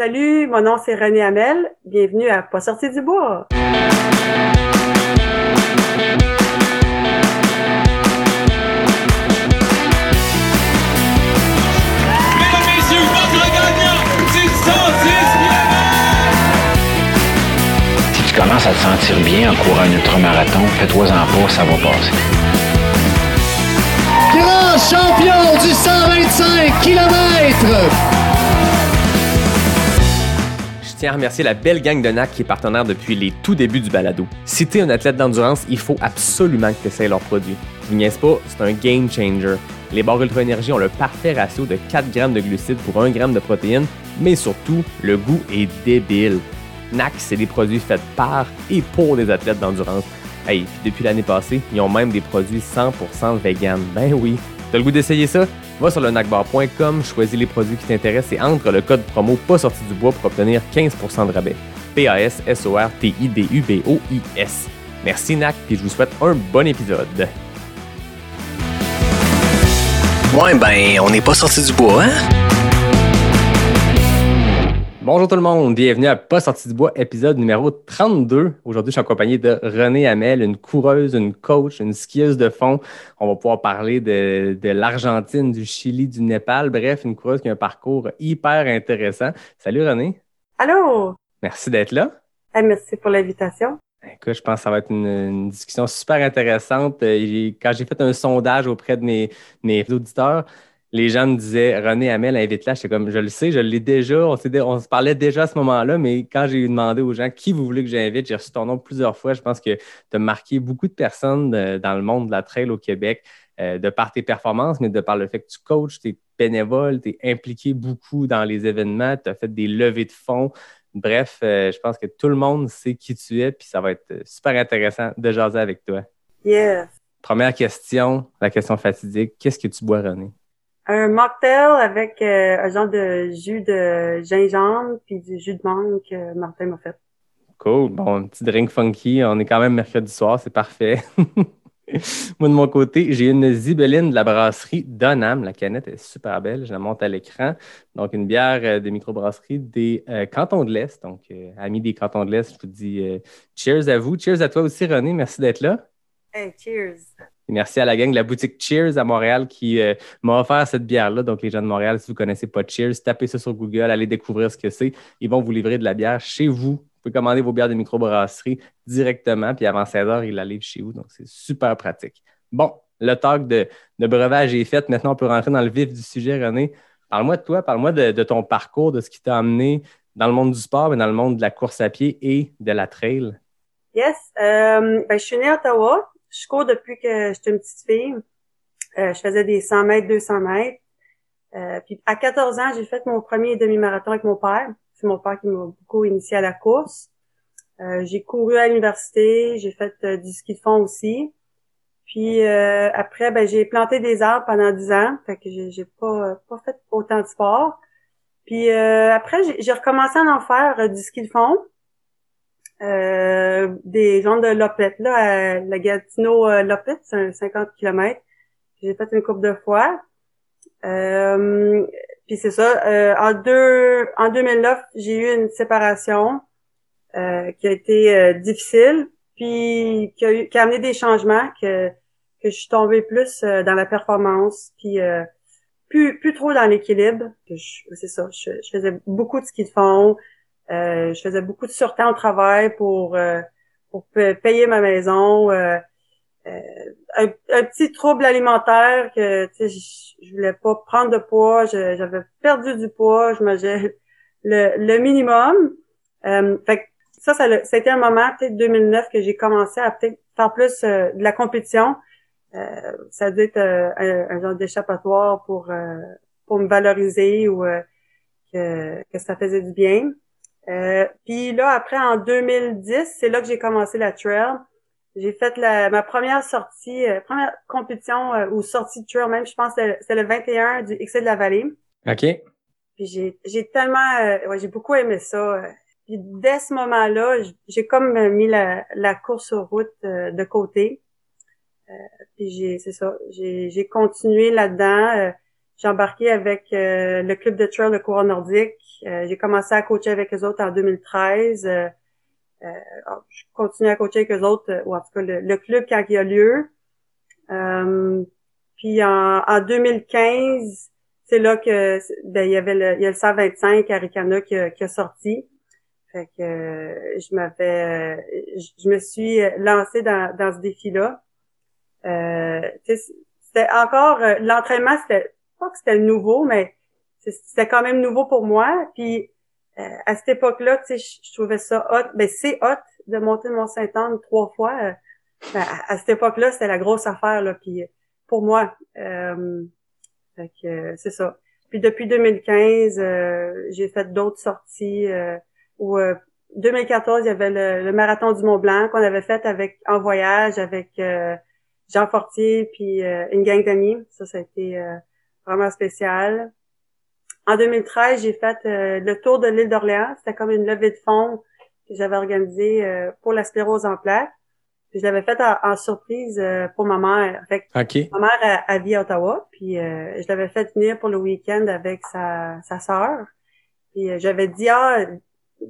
Salut, mon nom c'est René Hamel. Bienvenue à Pas sorti du bois. Mesdames, messieurs, votre gagnant du 110 Si tu commences à te sentir bien en courant un ultramarathon, fais-toi-en pas, ça va passer. Grand champion du 125 km. Tiens à remercier la belle gang de NAC qui est partenaire depuis les tout débuts du balado. Si t'es un athlète d'endurance, il faut absolument que tu essaies leurs produits. Je niaise pas, c'est un game changer. Les barres Ultra Énergie ont le parfait ratio de 4 grammes de glucides pour 1 gramme de protéines, mais surtout, le goût est débile. NAC, c'est des produits faits par et pour des athlètes d'endurance. Hey, puis depuis l'année passée, ils ont même des produits 100% vegan. Ben oui. T'as le goût d'essayer ça? Va sur le nacbar.com, choisis les produits qui t'intéressent et entre le code promo pas sorti du bois pour obtenir 15% de rabais. P-A-S-S-O-R-T-I-D-U-B-O-I-S. Merci NAC, puis je vous souhaite un bon épisode. Ouais, ben, on n'est pas sorti du bois, hein? Bonjour tout le monde, bienvenue à Pas sorti du bois, épisode numéro 32. Aujourd'hui, je suis accompagné de René Hamel, une coureuse, une coach, une skieuse de fond. On va pouvoir parler de, de l'Argentine, du Chili, du Népal. Bref, une coureuse qui a un parcours hyper intéressant. Salut René, Allô? merci d'être là. Merci pour l'invitation. Écoute, je pense que ça va être une, une discussion super intéressante. Quand j'ai fait un sondage auprès de mes, mes auditeurs, les gens me disaient René Hamel, invite-la. J'étais comme, je le sais, je l'ai déjà. On, se parlait déjà à ce moment-là, mais quand j'ai demandé aux gens qui vous voulez que j'invite, j'ai reçu ton nom plusieurs fois. Je pense que tu as marqué beaucoup de personnes euh, dans le monde de la trail au Québec euh, de par tes performances, mais de par le fait que tu coaches, tu es bénévole, tu es impliqué beaucoup dans les événements, tu as fait des levées de fonds. Bref, euh, je pense que tout le monde sait qui tu es, puis ça va être super intéressant de jaser avec toi. Yes. Première question, la question fatidique. Qu'est-ce que tu bois, René? Un mocktail avec euh, un genre de jus de gingembre puis du jus de mangue que Martin m'a fait. Cool. Bon, un petit drink funky. On est quand même mercredi soir, c'est parfait. Moi, de mon côté, j'ai une zibeline de la brasserie Donham. La canette est super belle. Je la monte à l'écran. Donc, une bière euh, de microbrasserie des euh, Cantons de l'Est. Donc, euh, amis des Cantons de l'Est, je vous dis euh, cheers à vous. Cheers à toi aussi, René. Merci d'être là. Hey, cheers. Merci à la gang de la boutique Cheers à Montréal qui euh, m'a offert cette bière-là. Donc, les gens de Montréal, si vous ne connaissez pas Cheers, tapez ça sur Google, allez découvrir ce que c'est. Ils vont vous livrer de la bière chez vous. Vous pouvez commander vos bières de microbrasserie directement, puis avant 16 heures, ils la livrent chez vous. Donc, c'est super pratique. Bon, le talk de, de breuvage est fait. Maintenant, on peut rentrer dans le vif du sujet, René. Parle-moi de toi, parle-moi de, de ton parcours, de ce qui t'a amené dans le monde du sport, mais dans le monde de la course à pied et de la trail. Yes. Euh, ben, je suis née à Ottawa. Je cours depuis que j'étais une petite fille. Euh, je faisais des 100 mètres, 200 mètres. Euh, puis à 14 ans, j'ai fait mon premier demi-marathon avec mon père. C'est mon père qui m'a beaucoup initié à la course. Euh, j'ai couru à l'université, j'ai fait euh, du ski de fond aussi. Puis euh, après, ben j'ai planté des arbres pendant 10 ans, fait que j'ai, pas pas fait autant de sport. Puis euh, après, j'ai, recommencé à en faire du ski de fond. Euh, des gens de Lopette, là, à la Gatineau euh, c'est un 50 km. J'ai fait une couple de fois. Euh, puis c'est ça. euh, en deux, en 2009, j'ai eu une séparation euh, qui a été difficile, puis qui a, eu, qui a amené des changements que que je suis tombée plus dans la performance, puis plus plus trop dans l'équilibre. C'est ça. Je faisais beaucoup de ski de fond. Euh, je faisais beaucoup de surtemps au travail pour euh, pour pa- payer ma maison. euh, euh, un, un petit trouble alimentaire que je, je voulais pas prendre de poids, j'avais perdu du poids, je mangeais le, le minimum. Euh, fait que ça, ça, ça un moment peut-être 2009 que j'ai commencé à peut-être faire plus euh, de la compétition. Ça a dû être un, un genre d'échappatoire pour pour me valoriser ou que, que ça faisait du bien. Euh, puis là, après, en 2010, c'est là que j'ai commencé la trail. J'ai fait la, ma première sortie, euh, première compétition euh, ou sortie de trail même, je pense que c'est le 21 du XC de la Vallée. OK? Puis j'ai, j'ai tellement, euh, ouais, j'ai beaucoup aimé ça. Puis dès ce moment-là, j'ai comme mis la, la course sur route euh, de côté. Euh, puis j'ai, c'est ça, j'ai, j'ai continué là-dedans. Euh, j'ai embarqué avec euh, le club de trail de courant nordique. Euh, j'ai commencé à coacher avec eux autres en 2013. Euh, je continue à coacher avec eux autres, ou en tout cas le, club quand il y a lieu. puis en, en 2015, c'est là que ben, il y avait le, il y a le 125 Aricana qui a, qui a sorti. Fait que euh, je m'avais je, me suis lancée dans, dans ce défi-là. Euh, c'était encore euh, l'entraînement, c'était pas que c'était nouveau, mais c'était quand même nouveau pour moi. Puis euh, à cette époque-là, tu sais, je, trouvais ça hot. Ben c'est hot de monter Mont Saint-Anne trois fois. Ben, à, cette époque-là, c'était la grosse affaire là. Puis pour moi, que c'est ça. Puis depuis 2015, j'ai fait d'autres sorties. Ou 2014, il y avait le, marathon du Mont Blanc qu'on avait fait avec en voyage avec euh, Jean Fortier puis euh, une gang d'amis. Ça, ça a été euh, vraiment spécial. En 2013, j'ai fait le tour de l'île d'Orléans. C'était comme une levée de fonds que j'avais organisée pour la sclérose en plaques. je l'avais fait en, surprise pour ma mère. Fait Ma mère a, vit à Ottawa, puis je l'avais fait venir pour le week-end avec sa, sa sœur. Puis j'avais dit, ah,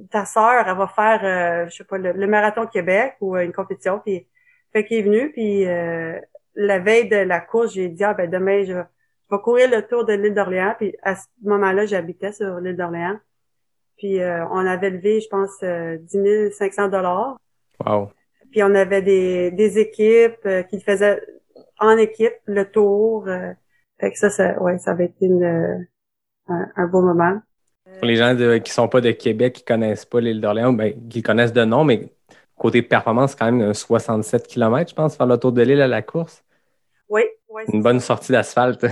ta sœur, elle va faire, euh, je sais pas, le, marathon Québec ou euh, une compétition. Puis, fait qu'il est venu, puis euh, la veille de la course, j'ai dit, ah ben demain, je, vais courir le tour de l'île d'Orléans. Puis à ce moment-là, j'habitais sur l'île d'Orléans. Puis on avait levé, je pense, 10 500 dollars. Wow. Puis on avait des, des équipes qui faisaient en équipe le tour. fait que ça, ça, ouais, ça avait été une, un beau moment. Pour les gens de, qui sont pas de Québec, qui connaissent pas l'île d'Orléans, ben, qui connaissent de nom, mais côté performance, quand même un 67 km, je pense, faire le tour de l'île à la course. Oui, oui. Une bonne sortie d'asphalte.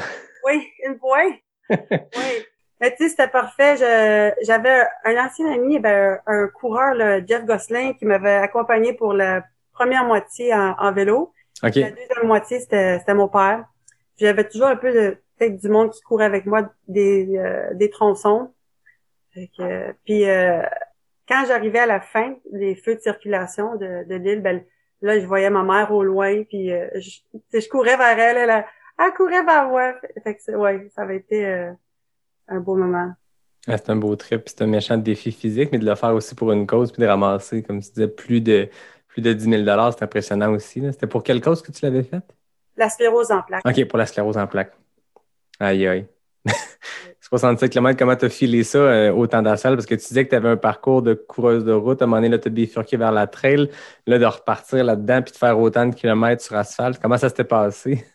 Oui, une fois. oui. Mais tu sais, c'était parfait. J'avais un ancien ami, ben, un coureur, le Jeff Gosselin, qui m'avait accompagné pour la première moitié en, vélo. La deuxième moitié, c'était mon père. J'avais toujours un peu de peut-être du monde qui courait avec moi des, euh, des tronçons puis euh, quand j'arrivais à la fin des feux de circulation de, de l'île, ben, là, je voyais ma mère au loin, puis euh, je, je, courais vers elle, elle, elle, courait vers moi. Fait que, ouais, ça avait été euh, un beau moment. c'est un beau trip, c'est un méchant défi physique, mais de le faire aussi pour une cause, puis de ramasser, comme tu disais, plus de plus de 10 000 c'est impressionnant aussi. C'était pour quelle cause que tu l'avais faite? La sclérose en plaques. OK, pour la sclérose en plaques. Aïe, aïe. 65 km, comment tu as filé ça euh, au temps Parce que tu disais que tu avais un parcours de coureuse de route. À un moment donné, tu as bifurqué vers la trail. Là, de repartir là-dedans puis de faire autant de kilomètres sur asphalte. Comment ça s'était passé?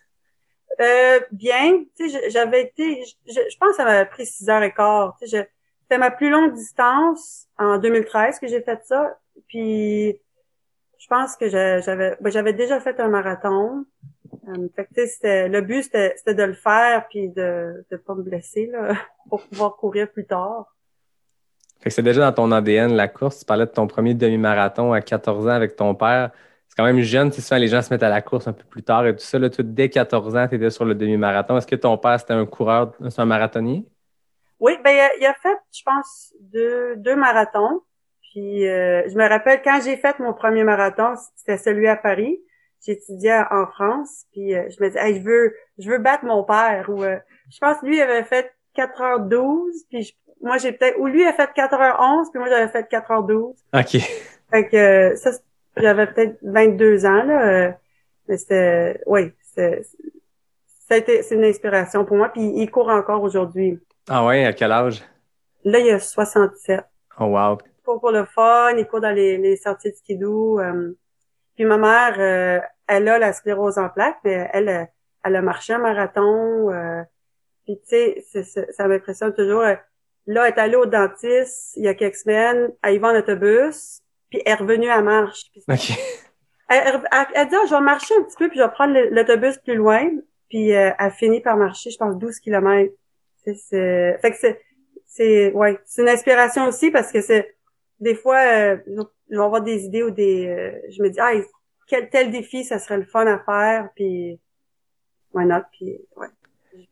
Euh, bien. J'avais été, je, pense que ça m'a pris 6 heures et quart. C'était ma plus longue distance en 2013 que j'ai fait ça. Puis, je pense que j'avais ben, j'avais déjà fait un marathon. Euh, fait le but, c'était de le faire puis de ne pas me blesser là, pour pouvoir courir plus tard. Fait que c'est déjà dans ton ADN la course. Tu parlais de ton premier demi-marathon à 14 ans avec ton père. C'est quand même jeune, tu souvent les gens se mettent à la course un peu plus tard et tout ça. Là, dès 14 ans, tu étais sur le demi-marathon. Est-ce que ton père, c'était un coureur, c'est un marathonnier? Oui, ben il a, fait, je pense, deux, deux marathons. Puis euh, je me rappelle quand j'ai fait mon premier marathon, c'était celui à Paris j'étudiais en France, puis euh, je me disais, je veux, je veux battre mon père. Ou euh, je pense lui il avait fait 4h12, puis moi j'ai peut-être, ou lui a fait 4h11, puis moi j'avais fait 4h12. Ok. Fait que euh, ça, j'avais peut-être 22 ans là, mais c'était, oui, c'est, ça a été, c'est une inspiration pour moi. Puis il court encore aujourd'hui. Ah ouais, à quel âge? Là, il a 67. Oh wow. Il court pour le fun, il court dans les, les sorties de skidoo. Puis ma mère, euh, elle a la sclérose en plaques, mais elle, euh, elle a marché un marathon. Euh, puis tu sais, ça m'impressionne toujours. là, elle est allée au dentiste il y a quelques semaines, elle y va en autobus, puis elle est revenue à marche. Elle, elle, dit, ah, je vais marcher un petit peu, puis je vais prendre l'autobus plus loin. Puis elle finit par marcher, je pense, 12 kilomètres. C'est, fait que c'est, c'est, ouais, c'est une inspiration aussi parce que c'est, des fois, je vais avoir des idées ou des, euh, je me dis, ah, quel tel défi, ça serait le fun à faire, puis why not, puis ouais.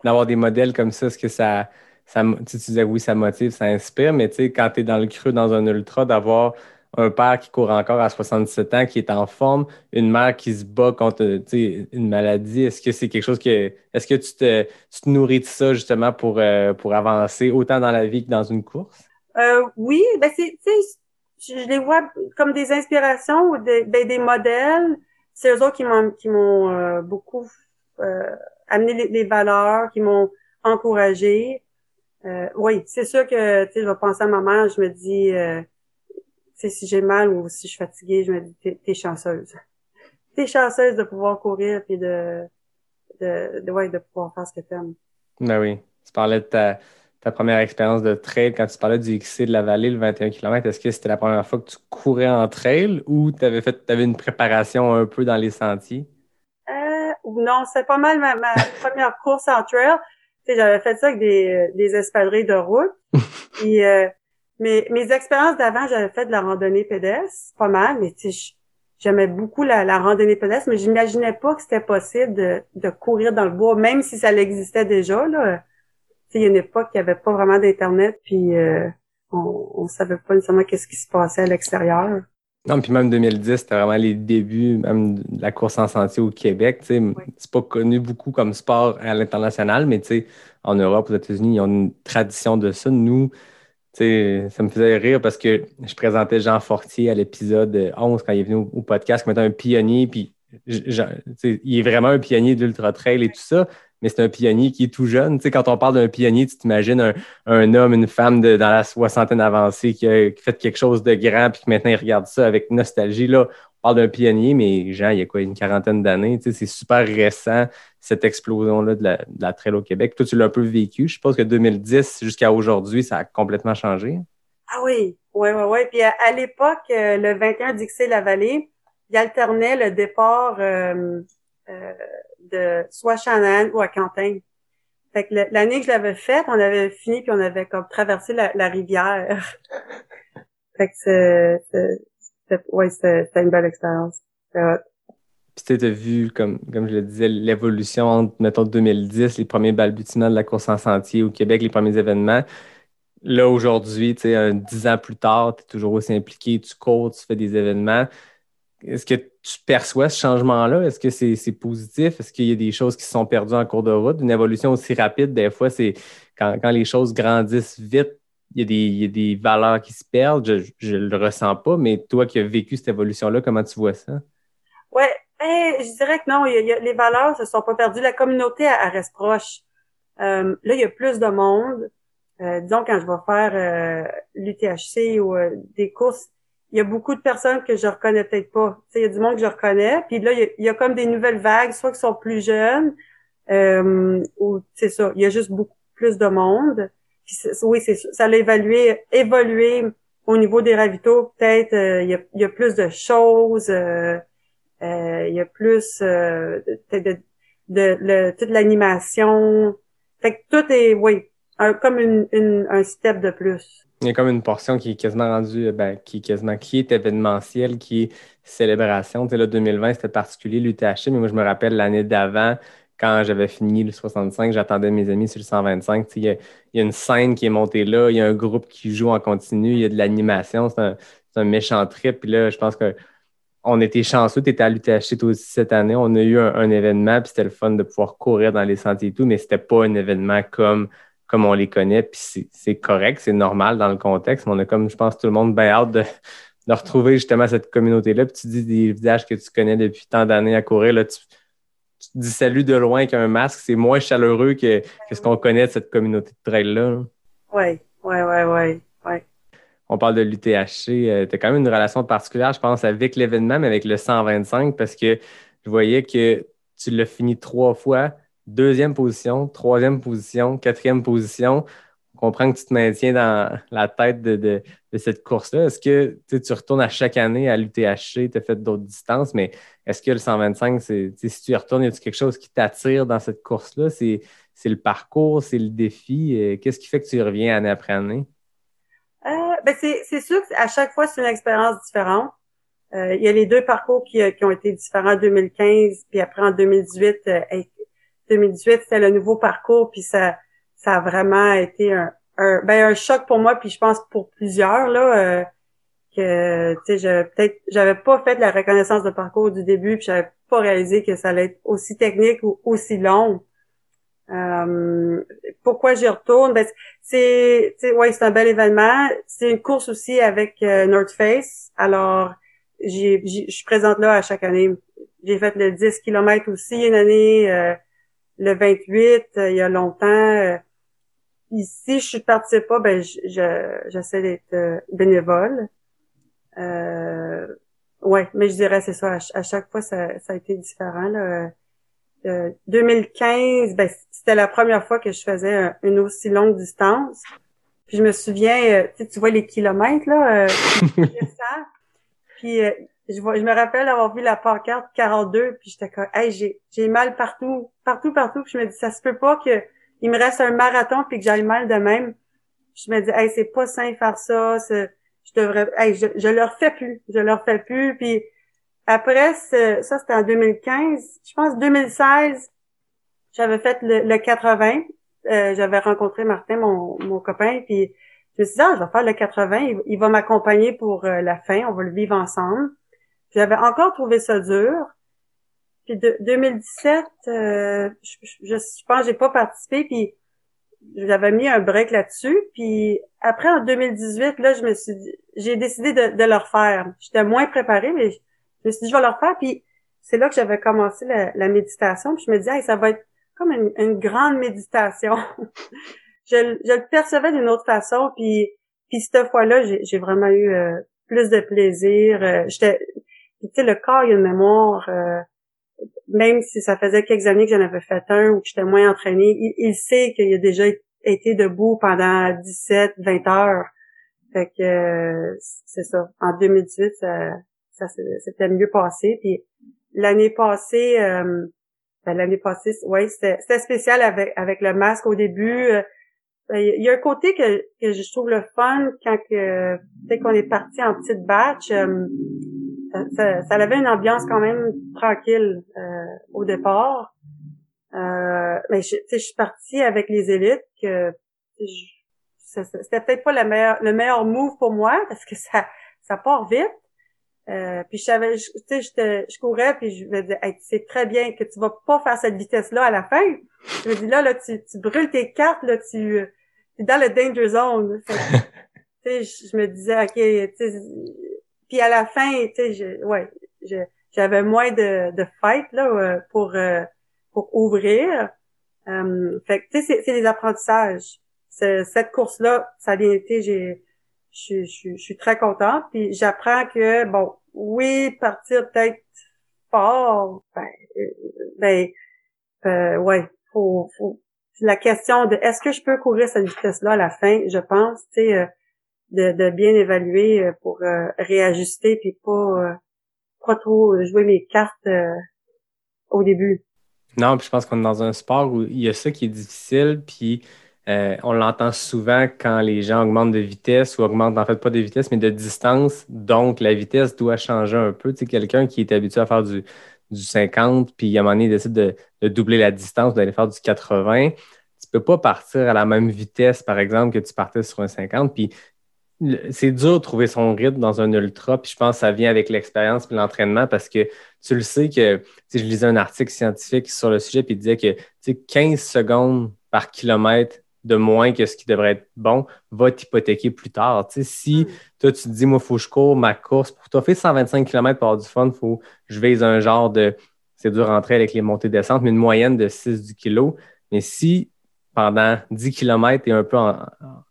D'avoir des modèles comme ça, est-ce que ça, ça tu, disais oui, ça motive, ça inspire, mais tu sais, quand tu es dans le creux, dans un ultra, d'avoir un père qui court encore à 77 ans, qui est en forme, une mère qui se bat contre une maladie. Est-ce que c'est quelque chose que. Est-ce que tu te, tu te, nourris de ça justement pour, euh, pour avancer autant dans la vie que dans une course? Euh, oui, ben c'est, je les vois comme des inspirations ou des, ben, des modèles. C'est eux autres qui m'ont qui m'ont euh, beaucoup euh, amené les, valeurs, qui m'ont encouragé. Euh, oui, c'est sûr que je vais penser à ma mère, je me dis euh, si j'ai mal ou si je suis fatiguée, je me dis t'es, t'es chanceuse. T'es chanceuse de pouvoir courir puis de de, de, ouais, de pouvoir faire ce que t'aimes. Ben oui. Tu parlais de ta, ta première expérience de trail quand tu parlais du XC de la vallée, le 21 km. Est-ce que c'était la première fois que tu courais en trail ou tu avais fait avais une préparation un peu dans les sentiers? Euh, non, c'est pas mal ma, ma première course en trail. j'avais fait ça avec des, des espadrilles de route. Euh, mes, mes expériences d'avant, j'avais fait de la randonnée pédestre, pas mal, mais tu sais, j'aimais beaucoup la, la, randonnée pédestre, mais j'imaginais pas que c'était possible de, de courir dans le bois, même si ça existait déjà. Là. il y a une époque, il n'y avait pas vraiment d'Internet, puis euh, on, on savait pas nécessairement qu'est-ce qui se passait à l'extérieur. Non, puis même 2010, c'était vraiment les débuts même de la course en sentier au Québec. Oui. C'est pas connu beaucoup comme sport à l'international, mais en Europe, aux États-Unis, ils ont une tradition de ça. Nous, ça me faisait rire parce que je présentais Jean Fortier à l'épisode 11 quand il est venu au, podcast comme étant un pionnier, puis il est vraiment un pionnier d'ultra trail et tout ça, mais c'est un pionnier qui est tout jeune. sais, quand on parle d'un pionnier, tu t'imagines un, un, homme, une femme de, dans la soixantaine avancée qui a, fait quelque chose de grand puis que maintenant il regarde ça avec nostalgie. Là, on parle d'un pionnier, mais Jean, il y a quoi, une quarantaine d'années. C'est super récent, cette explosion-là de la, de la trail au Québec. Toi, tu l'as un peu vécu. Je pense que 2010 jusqu'à aujourd'hui, ça a complètement changé. Ah oui, oui, oui, oui. Puis à, l'époque, euh, le 21 d'Ixé-la-Vallée, il alternait le départ euh, euh, de soit Shannon ou à Quentin. Fait que l'année que je l'avais faite, on avait fini puis on avait comme traversé la, la rivière. fait que c'est ouais, c'était une belle expérience. Puis tu as vu, comme, comme je le disais, l'évolution entre, mettons, 2010, les premiers balbutiements de la course en sentier au Québec, les premiers événements. Là, aujourd'hui, tu sais, dix ans plus tard, tu es toujours aussi impliqué, tu cours, tu fais des événements. Est-ce que tu perçois ce changement-là? Est-ce que c'est positif? Est-ce qu'il y a des choses qui sont perdues en cours de route? Une évolution aussi rapide, des fois, c'est quand, les choses grandissent vite, il y, a des, valeurs qui se perdent, je ne le ressens pas, mais toi qui as vécu cette évolution-là, comment tu vois ça? Ouais, ben, je dirais que non, les valeurs ne se sont pas perdues. La communauté, reste proche. Euh, là, il y a plus de monde. Euh, disons, quand je vais faire euh, l'UTHC ou euh, des courses, il y a beaucoup de personnes que je reconnais peut-être pas. il y a du monde que je reconnais. Puis là, il y, a, il y a comme des nouvelles vagues, soit qui sont plus jeunes, euh, ou c'est ça, il y a juste beaucoup plus de monde oui, c'est ça l'a évalué, évolué au niveau des ravitaux. Peut-être euh, il, y a, plus de choses, euh, euh, il y a plus de, de, de, toute l'animation. Fait que tout est, oui, comme une, un step de plus. Il y a comme une portion qui est quasiment rendue, ben, qui est quasiment, qui est événementielle, qui est célébration. Tu sais, là, 2020, c'était particulier, l'UTH, mais moi, je me rappelle l'année d'avant, quand j'avais fini le 65, j'attendais mes amis sur le 125. Il y, a, une scène qui est montée là, il y a un groupe qui joue en continu, il y a de l'animation, c'est un, méchant trip. Puis là, je pense que on était chanceux, tu étais à l'UTHC toi aussi cette année. On a eu un, événement, puis c'était le fun de pouvoir courir dans les sentiers et tout, mais c'était pas un événement comme, comme on les connaît, puis c'est correct, c'est normal dans le contexte. Mais on a comme, je pense, tout le monde bien hâte de, de retrouver justement cette communauté-là. Puis tu dis des visages que tu connais depuis tant d'années à courir, là, tu, tu dis salut de loin qu'un masque, c'est moins chaleureux que, ce qu'on connaît de cette communauté de trail-là. Oui, oui, oui, oui. Ouais. On parle de l'UTHC. Euh, tu as quand même une relation particulière, je pense, avec l'événement, mais avec le 125, parce que je voyais que tu l'as fini trois fois. Deuxième position, troisième position, quatrième position comprends que tu te maintiens dans la tête de, cette course-là. Est-ce que tu retournes à chaque année à l'UTHC, tu as fait d'autres distances, mais est-ce que le 125, si tu y retournes, y a quelque chose qui t'attire dans cette course-là? C'est, le parcours, c'est le défi. Euh, qu'est-ce qui fait que tu reviens année après année? Euh, ben c'est, sûr qu'à chaque fois, c'est une expérience différente. Euh, il y a les deux parcours qui, ont été différents en 2015, puis après en 2018. 2018, c'était le nouveau parcours, puis ça ça a vraiment été un, un, ben, un choc pour moi, puis je pense pour plusieurs. Là, euh, que tu sais j'avais peut-être j'avais pas fait la reconnaissance de parcours du début puis j'avais pas réalisé que ça allait être aussi technique ou aussi long. Euh, pourquoi j'y retourne? Ben c'est ouais c'est un bel événement c'est une course aussi avec euh, North Face alors je suis présente là à chaque année j'ai fait le 10 km aussi une année euh, le 28 il y a longtemps ici je participe pas ben j'essaie d'être bénévole euh, ouais, mais je dirais c'est ça. À, chaque fois, ça, ça, a été différent. Là. Euh, 2015, ben, c'était la première fois que je faisais une aussi longue distance. Puis je me souviens, euh, tu vois les kilomètres là, euh, puis euh, je, je me rappelle avoir vu la pancarte 42, puis j'étais comme, hey, j'ai, j'ai mal partout, partout, partout. Puis je me dis, ça se peut pas que il me reste un marathon puis que j'aille mal de même. Je me dis, hey, c'est pas sain faire ça. Je devrais, je, je leur fais plus, je leur fais plus. Puis après, ça c'était en 2015, je pense 2016, j'avais fait le, 80. Euh, j'avais rencontré Martin, mon, mon copain, puis je me suis dit, ah, je vais faire le 80, il, va m'accompagner pour euh, la fin, on va le vivre ensemble. J'avais encore trouvé ça dur. Puis de 2017, euh, je, je, je, pense que j'ai pas participé, puis j'avais mis un break là-dessus. Puis après, en 2018, là, je me suis j'ai décidé de, de le refaire. J'étais moins préparée, mais je, me suis dit, je vais le refaire. Puis c'est là que j'avais commencé la, méditation. Puis je me disais, ça va être comme une, grande méditation. je, je le percevais d'une autre façon. Puis, puis cette fois-là, j'ai vraiment eu euh, plus de plaisir. Euh, j'étais, tu sais, le corps, il a une mémoire. Euh, même si ça faisait quelques années que j'en avais fait un ou que j'étais moins entraînée, il, sait qu'il a déjà été debout pendant 17, 20 heures. Fait que euh, c'est ça. En 2018, ça, ça c'était mieux passé. Puis l'année passée, euh, ben, l'année passée, ouais, c'était spécial avec avec le masque au début. Euh, il y a un côté que, que je trouve le fun quand que dès qu'on est parti en petite batch ça, ça, avait une ambiance quand même tranquille euh, au départ. Euh, mais je, je suis partie avec les élites que c'était peut-être pas le meilleur, le meilleur move pour moi parce que ça ça part vite. Euh, puis je savais, tu sais, je, courais puis je me disais, hey, c'est très bien que tu vas pas faire cette vitesse-là à la fin. Je me dis là, là, tu, tu brûles tes cartes, là, tu, es dans le danger zone. tu sais, je me disais, ok, tu sais, puis à la fin, tu sais, ouais, j'avais moins de, de fight là euh, pour euh, pour ouvrir. Euh, fait tu sais, c'est des apprentissages. Cette course-là, ça a bien été. J'ai, je, je, je suis très contente. Puis j'apprends que bon, oui, partir peut-être fort, ben, ben, euh, ouais, faut, faut. La question de est-ce que je peux courir cette vitesse-là à la fin, je pense, tu sais de, bien évaluer euh, pour euh, réajuster puis pas euh, pas trop jouer mes cartes au début. Non, puis je pense qu'on est dans un sport où il y a ça qui est difficile, puis on l'entend souvent quand les gens augmentent de vitesse ou augmentent en fait pas de vitesse, mais de distance. Donc, la vitesse doit changer un peu. Tu sais, quelqu'un qui est habitué à faire du, du 50, puis à un moment donné, il décide de, de doubler la distance, d'aller faire du 80 tu peux pas partir à la même vitesse, par exemple, que tu partais sur un 50. Puis c'est dur de trouver son rythme dans un ultra, puis je pense que ça vient avec l'expérience et l'entraînement parce que tu le sais que, je lisais un article scientifique sur le sujet, puis il disait que 15 secondes par kilomètre de moins que ce qui devrait être bon va t'hypothéquer plus tard. si hmm. toi, tu te dis, moi, il faut que je cours ma course, pour toi, faire 125 km pour avoir du fun, faut que je vise un genre de, c'est dur rentrer avec les montées-descentes, mais une moyenne de 6 du kilo. Mais si pendant 10 km, tu es un peu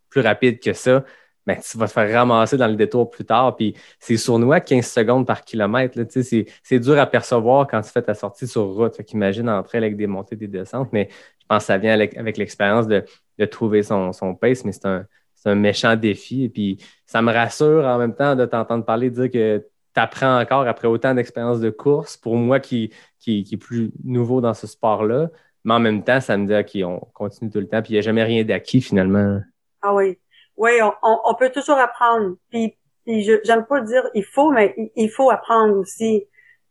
plus rapide que ça, ben, tu vas te faire ramasser dans le détour plus tard. Puis c'est sournois 15 secondes par kilomètre. C'est dur à percevoir quand tu fais ta sortie sur route. Fait qu'imagine entrer avec des montées, des descentes. Mais je pense que ça vient avec, l'expérience de, trouver son, son pace. Mais c'est un, un, méchant défi. Et puis ça me rassure en même temps de t'entendre parler, de dire que tu apprends encore après autant d'expérience de course. Pour moi qui, qui, qui est plus nouveau dans ce sport-là. Mais en même temps, ça me dit, OK, on continue tout le temps. Puis il n'y a jamais rien d'acquis finalement. Ah oui oui, on, on, peut toujours apprendre. Puis, puis j'aime pas dire il faut, mais il, faut apprendre aussi.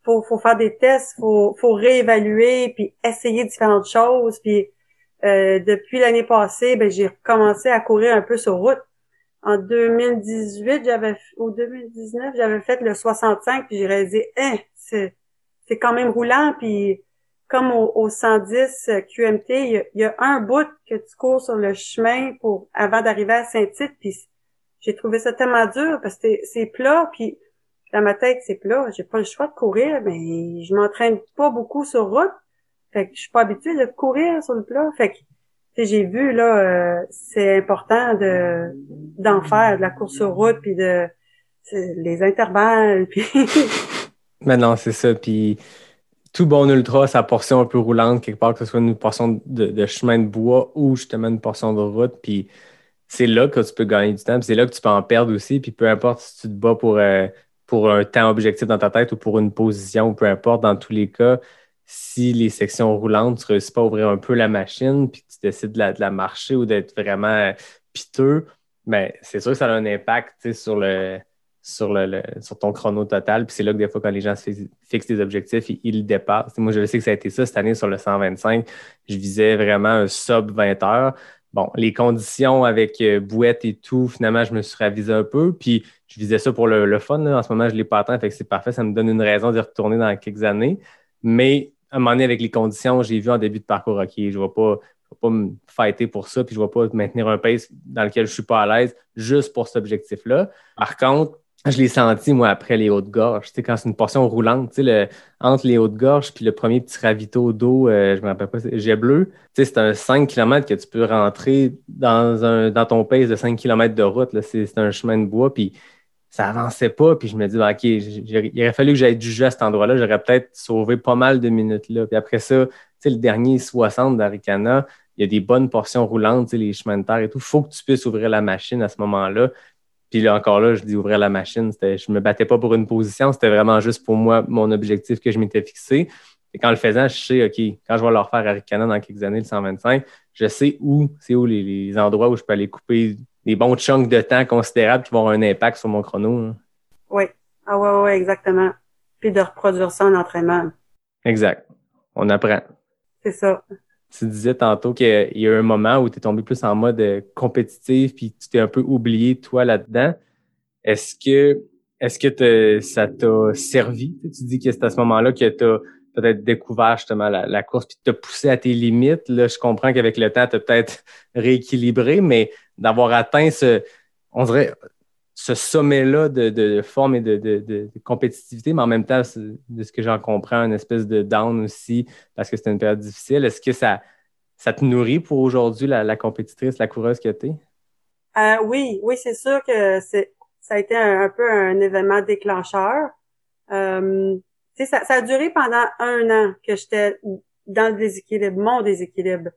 Faut, faut faire des tests, faut, faut réévaluer, puis essayer différentes choses. Puis euh, depuis l'année passée, ben j'ai recommencé à courir un peu sur route. en 2018, j'avais ou 2019, j'avais fait le 65 puis j'ai réalisé hein, c'est c'est quand même roulant puis comme au, 110 QMT, il y, a, un bout que tu cours sur le chemin pour avant d'arriver à Saint-Tite puis j'ai trouvé ça tellement dur parce que c'est plat puis dans ma tête c'est plat, j'ai pas le choix de courir mais je m'entraîne pas beaucoup sur route. Fait que je suis pas habituée de courir sur le plat. Fait que j'ai vu là, euh, c'est important de d'en faire de la course sur route puis de les intervalles puis. Mais non, c'est ça. Puis tout bon ultra, sa portion un peu roulante quelque part, que ce soit une portion de, chemin de bois ou justement une portion de route. Puis c'est là que tu peux gagner du temps. C'est là que tu peux en perdre aussi. Puis peu importe si tu te bats pour euh, pour un temps objectif dans ta tête ou pour une position ou peu importe, dans tous les cas, si les sections roulantes, tu ne réussis pas à ouvrir un peu la machine, puis tu décides de la, marcher ou d'être vraiment piteux, ben, c'est sûr que ça a un impact sur le, sur, ton chrono total. Puis c'est là que des fois, quand les gens fixent des objectifs, ils, le dépassent. moi, je sais que ça a été ça cette année sur le 125. Je visais vraiment un sub 20 heures. Bon, les conditions avec euh, bouette et tout, finalement, je me suis ravisé un peu. Puis je visais ça pour le, fun. En ce moment, je ne l'ai pas atteint, fait que c'est parfait. Ça me donne une raison d'y retourner dans quelques années. Mais à un moment donné, avec les conditions, j'ai vu en début de parcours, OK, je ne vais pas, pas me fighter pour ça, puis je ne vais pas maintenir un pace dans lequel je ne suis pas à l'aise juste pour cet objectif-là. Par contre, je l'ai senti, moi, après les hautes gorges. Quand c'est une portion roulante, entre les hautes gorges puis le premier petit ravito d'eau, euh, je me rappelle pas, j'ai bleu. C'est un 5 km que tu peux rentrer dans, un, dans ton pace de 5 km de route. C'est un chemin de bois. Puis ça avançait pas. Puis je me dis, ben, OK, il aurait fallu que j'aille du jeu à cet endroit-là. J'aurais peut-être sauvé pas mal de minutes là. Puis après ça, le dernier 60 d'Aricana, il y a des bonnes portions roulantes, les chemins de terre et tout. Il faut que tu puisses ouvrir la machine à ce moment-là. Puis là, encore là, je dis ouvrir la machine. Je me battais pas pour une position, c'était vraiment juste pour moi mon objectif que je m'étais fixé. Et quand le faisant, je sais, OK, quand je vais leur faire Aricana dans quelques années, le 125, je sais où, c'est où les, les, endroits où je peux aller couper des bons chunks de temps considérables qui vont avoir un impact sur mon chrono. Oui. Ah ouais, ouais, exactement. Puis de reproduire ça en entraînement. Exact. On apprend. C'est ça. Tu disais tantôt qu'il y a un moment où tu es tombé plus en mode euh, compétitif puis tu t'es un peu oublié toi là-dedans. Est-ce que est-ce que ça t'a servi? Tu dis que c'est à ce moment-là que tu as peut-être découvert justement la, course puis te poussé à tes limites. Là, je comprends qu'avec le temps, tu as peut-être rééquilibré, mais d'avoir atteint ce, on dirait, ce sommet-là de, forme et de, compétitivité, mais en même temps, de ce que j'en comprends, une espèce de down aussi, parce que c'était une période difficile. Est-ce que ça, ça te nourrit pour aujourd'hui, la, compétitrice, la coureuse que tu es? Euh, oui, oui, c'est sûr que c'est ça a été un, peu un événement déclencheur. Euh, ça, ça a duré pendant un an que j'étais dans le déséquilibre, mon déséquilibre,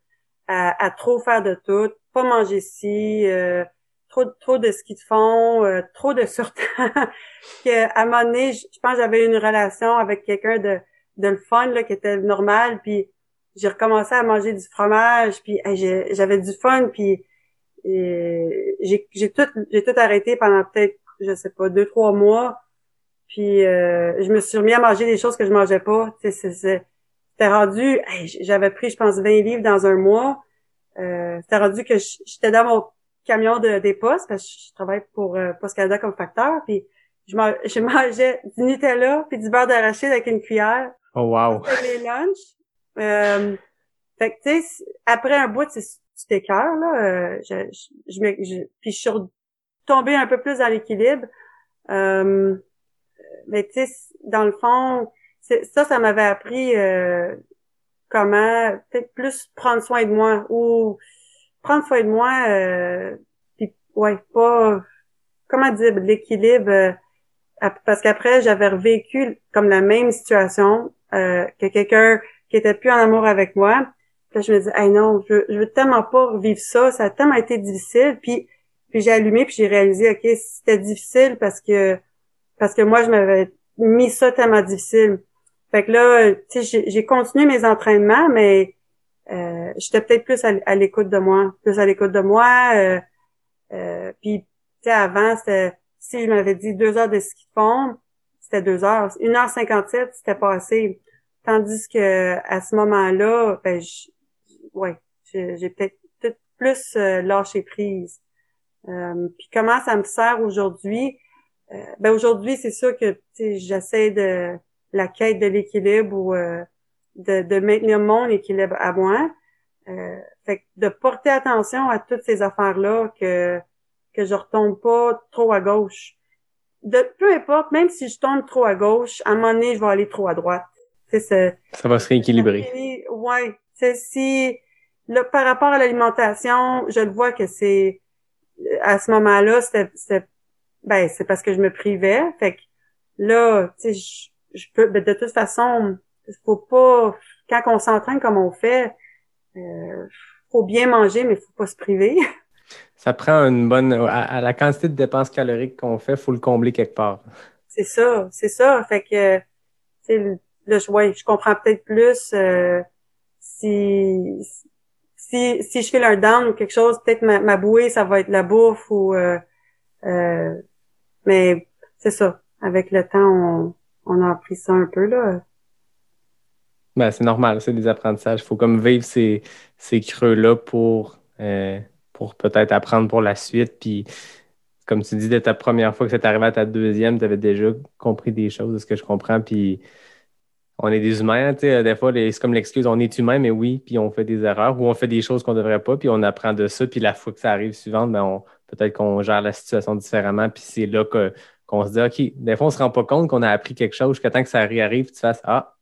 à, trop faire de tout, pas manger ici, euh, trop, trop de ski de fond, euh, trop de surtemps. à un moment donné, je, pense que j'avais une relation avec quelqu'un de, de le fun, là, qui était normal, puis j'ai recommencé à manger du fromage, puis j'avais du fun, puis j'ai tout, j'ai tout arrêté pendant peut-être, je sais pas, deux, trois mois puis euh, je me suis remis à manger des choses que je mangeais pas. C'était rendu, j'avais pris, je pense, 20 livres dans un mois. Euh, c'était rendu que j'étais dans mon camion de, des postes, parce que je travaille pour euh, Post Canada comme facteur. Puis je, je mangeais du Nutella puis du beurre d'arachide avec une cuillère. Oh wow! lunchs. Euh, fait que tu sais, après un bout, tu t'écœures, là. Euh, je, je, je, puis je suis tombée un peu plus dans l'équilibre. Euh, mais tu sais, dans le fond, ça, ça m'avait appris euh, comment peut-être plus prendre soin de moi ou prendre soin de moi, euh, puis ouais, pas comment dire l'équilibre. Euh, parce qu'après, j'avais revécu comme la même situation euh, que quelqu'un qui était plus en amour avec moi. Puis je me dis, hey non, je, je veux tellement pas revivre ça, ça a tellement été difficile. Puis, puis j'ai allumé, puis j'ai réalisé, ok, c'était difficile parce que parce que moi, je m'avais mis ça tellement difficile. Fait que là, tu sais, j'ai continué mes entraînements, mais euh, j'étais peut-être plus à, l'écoute de moi, plus à l'écoute de moi. Euh, euh, puis, tu sais, avant, c'était, si il m'avait dit deux heures de ski de fond, c'était deux heures. Une heure cinquante-sept, c'était pas assez. Tandis que à ce moment-là, ben, ouais, j'ai peut-être plus lâché prise. Euh, puis comment ça me sert aujourd'hui? Euh, ben aujourd'hui, c'est sûr que j'essaie de la quête de l'équilibre ou euh, de, de, maintenir mon équilibre à moi. fait que de porter attention à toutes ces affaires-là que que je retombe pas trop à gauche. De peu importe, même si je tombe trop à gauche, à un moment donné, je vais aller trop à droite. ça va se rééquilibrer. Ouais. C'est si là, par rapport à l'alimentation, je le vois que c'est à ce moment-là, c'était ben c'est parce que je me privais. Fait que là, tu sais, je, peux ben, de toute façon, faut pas quand on s'entraîne comme on fait, euh, faut bien manger, mais faut pas se priver. Ça prend une bonne à, la quantité de dépenses caloriques qu'on fait, faut le combler quelque part. C'est ça, c'est ça. Fait que tu ouais, je comprends peut-être plus euh, si si, si je fais un down ou quelque chose, peut-être ma, ma bouée, ça va être la bouffe ou euh, euh, mais c'est ça. Avec le temps, on, on a appris ça un peu là. Ben, c'est normal, c'est des apprentissages. Il faut comme vivre ces, ces creux-là pour, euh, pour peut-être apprendre pour la suite. Puis, comme tu dis, de ta première fois que c'est arrivé à ta deuxième, tu avais déjà compris des choses, de ce que je comprends. Puis, on est des humains, tu sais, des fois, c'est comme l'excuse, on est humain, mais oui, puis on fait des erreurs ou on fait des choses qu'on ne devrait pas, puis on apprend de ça, puis la fois que ça arrive suivante, ben peut-être qu'on gère la situation différemment, puis c'est là qu'on se dit, OK, des fois, on ne se rend pas compte qu'on a appris quelque chose jusqu'à temps que ça réarrive, tu fasses, ah,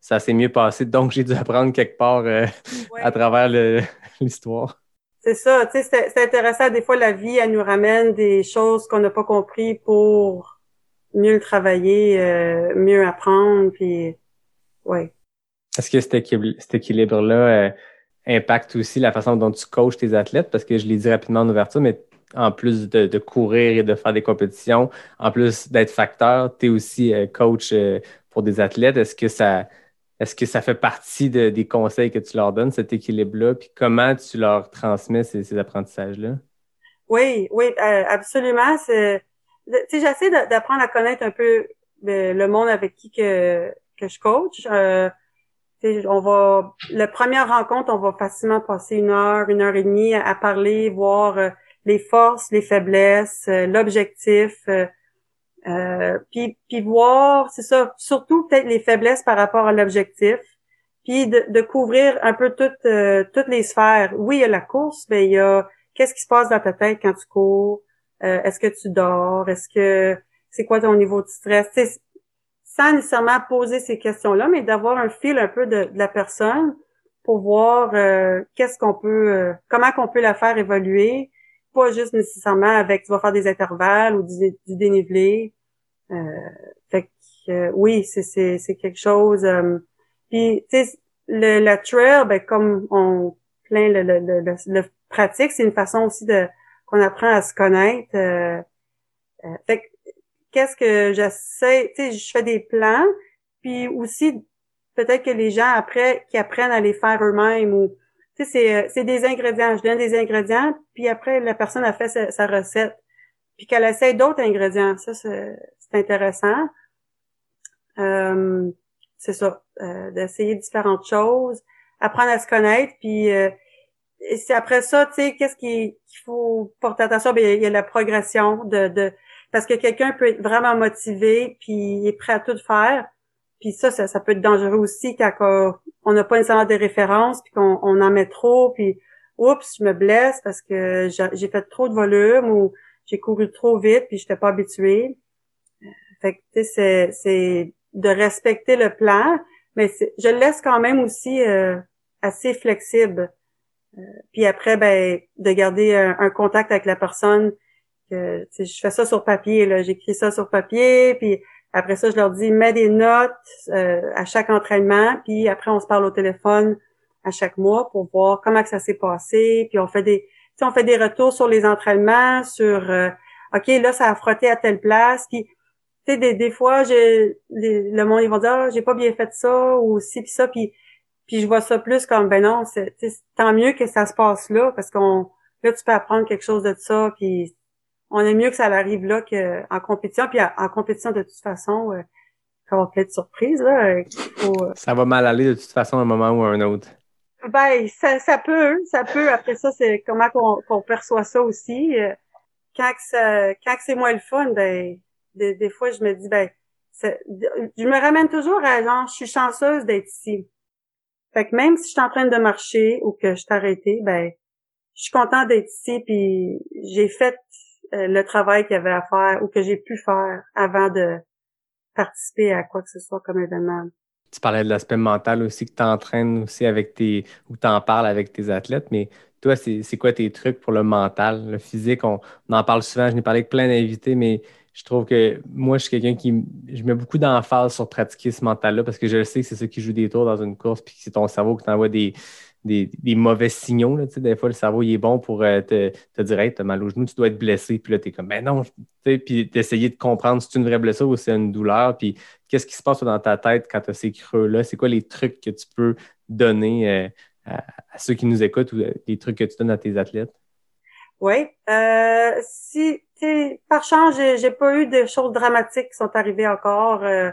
ça s'est mieux passé, donc j'ai dû apprendre quelque part euh, à travers l'histoire. C'est ça, tu sais, c'est intéressant, des fois, la vie, elle nous ramène des choses qu'on n'a pas compris pour mieux travailler, euh, mieux apprendre, puis ouais. Est-ce que cet, équilibre-là euh, impacte aussi la façon dont tu coaches tes athlètes? Parce que je l'ai dit rapidement en ouverture, mais en plus de, courir et de faire des compétitions, en plus d'être facteur, tu es aussi euh, coach pour des athlètes. Est-ce que ça est-ce que ça fait partie des conseils que tu leur donnes, cet équilibre-là? Puis comment tu leur transmets ces, apprentissages-là? Oui, oui, absolument. C'est j'essaie d'apprendre à connaître un peu le, monde avec qui que, que je coach. Euh, on va, la première rencontre, on va facilement passer une heure, une heure et demie à, parler, voir euh, les forces, les faiblesses, euh, l'objectif, euh, puis, puis voir, c'est ça, surtout peut-être les faiblesses par rapport à l'objectif, puis de, de, couvrir un peu toutes toutes les sphères. Oui, il y a la course, mais il y a qu'est-ce qui se passe dans ta tête quand tu cours, euh, est-ce que tu dors? Est-ce que c'est quoi ton niveau de stress? sans nécessairement poser ces questions-là, mais d'avoir un fil un peu de, la personne pour voir euh, qu'est-ce qu'on peut, euh, comment qu'on peut la faire évoluer, pas juste nécessairement avec tu vas faire des intervalles ou du, dénivelé. fait que oui, c'est c'est quelque chose. puis tu sais, le la trail, ben comme on plein le, le, le, le pratique, c'est une façon aussi de qu'on apprend à se connaître. Euh, euh, fait qu'est-ce que j'essaie, tu sais, je fais des plans, puis aussi peut-être que les gens après qui apprennent à les faire eux-mêmes ou c'est euh, c'est des ingrédients, je donne des ingrédients, puis après la personne a fait sa, recette, puis qu'elle essaie d'autres ingrédients, ça c'est intéressant. c'est ça, d'essayer différentes choses, apprendre à se connaître, puis et c'est après ça, tu sais, qu'est-ce qu'il faut porter attention? Bien, il y a la progression de, de parce que quelqu'un peut être vraiment motivé puis il est prêt à tout faire. Puis ça, ça, peut être dangereux aussi quand on n'a pas nécessairement des références puis qu'on on en met trop puis oups, je me blesse parce que j'ai fait trop de volume ou j'ai couru trop vite puis j'étais pas habituée. Fait que tu sais, c'est de respecter le plan, mais je le laisse quand même aussi euh, assez flexible euh, puis après, ben, de garder un, contact avec la personne. Que, je fais ça sur papier, là, j'écris ça sur papier, puis après ça, je leur dis mets des notes euh, à chaque entraînement, puis après on se parle au téléphone à chaque mois pour voir comment que ça s'est passé, puis on fait des on fait des retours sur les entraînements, sur euh, OK, là ça a frotté à telle place, puis tu sais des, des fois j'ai le monde ils vont dire ah, j'ai pas bien fait ça ou ci puis ça puis puis je vois ça plus comme ben non, c'est tant mieux que ça se passe là parce qu'on là tu peux apprendre quelque chose de ça puis on est mieux que ça arrive là qu'en compétition puis en compétition de toute façon euh, il va avoir plein de surprises là, euh, ça va mal aller de toute façon à un moment ou à un autre. Ben, ça, ça peut, ça peut. Après ça, c'est comment qu'on qu'on perçoit ça aussi. Euh, Quand que ça, quand que c'est moins le fun, ben, des, des fois, je me dis, ben, je me ramène toujours à genre, je suis chanceuse d'être ici. Fait que même si je suis en train de marcher ou que je suis arrêtée, ben, je suis contente d'être ici, puis j'ai fait euh, le travail qu'il y avait à faire ou que j'ai pu faire avant de participer à quoi que ce soit comme événement. Tu parlais de l'aspect mental aussi que tu entraînes aussi avec tes ou tu en parles avec tes athlètes, mais toi, c'est quoi tes trucs pour le mental, le physique? On, on en parle souvent, je n'ai parlé avec plein d'invités, mais je trouve que moi, je suis quelqu'un qui je mets beaucoup d'emphase sur pratiquer ce mental-là parce que je sais que c'est ça qui joue des tours dans une course, puis que c'est ton cerveau qui t'envoie des, des, des mauvais signaux. Là, des fois, le cerveau il est bon pour euh, te, te dire Hey, t'as mal au genou, tu dois être blessé. Puis là, t'es comme Ben non, puis d'essayer de comprendre si c'est une vraie blessure ou si c'est une douleur. Puis qu'est-ce qui se passe dans ta tête quand tu as ces creux-là? C'est quoi les trucs que tu peux donner euh, à, ceux qui nous écoutent ou euh, les trucs que tu donnes à tes athlètes? Oui. Euh, si, par chance, j'ai, j'ai pas eu de choses dramatiques qui sont arrivées encore, euh,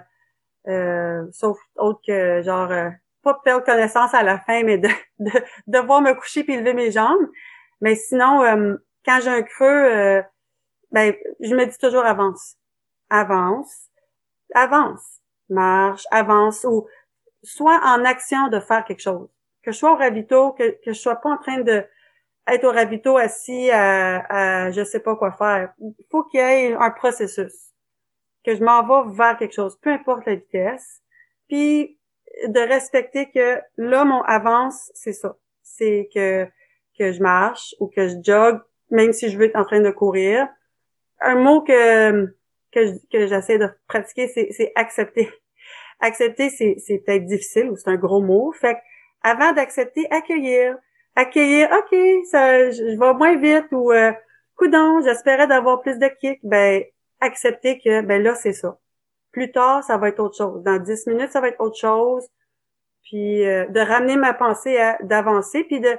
euh, sauf autre que genre pas perdre connaissance à la fin, mais de, de devoir me coucher puis lever mes jambes. Mais sinon, euh, quand j'ai un creux, euh, ben je me dis toujours avance, avance, avance, marche, avance ou soit en action de faire quelque chose. Que je sois au ravito, que, que je sois pas en train de être au ravito assis à, à je sais pas quoi faire. Il faut qu'il y ait un processus. Que je m'en vais vers quelque chose, peu importe la vitesse. Puis de respecter que là, mon avance, c'est ça. C'est que, que je marche ou que je jogue, même si je veux être en train de courir. Un mot que, que, je- que j'essaie de pratiquer, c'est, accepter. Accepter, c'est, c'est peut-être difficile ou c'est un gros mot. Fait que avant d'accepter, accueillir accueillir, OK, ça, je, je vais moins vite ou euh, coudon, j'espérais d'avoir plus de kick, ben accepter que ben là c'est ça. Plus tard, ça va être autre chose. Dans 10 minutes, ça va être autre chose. Puis euh, de ramener ma pensée à d'avancer puis de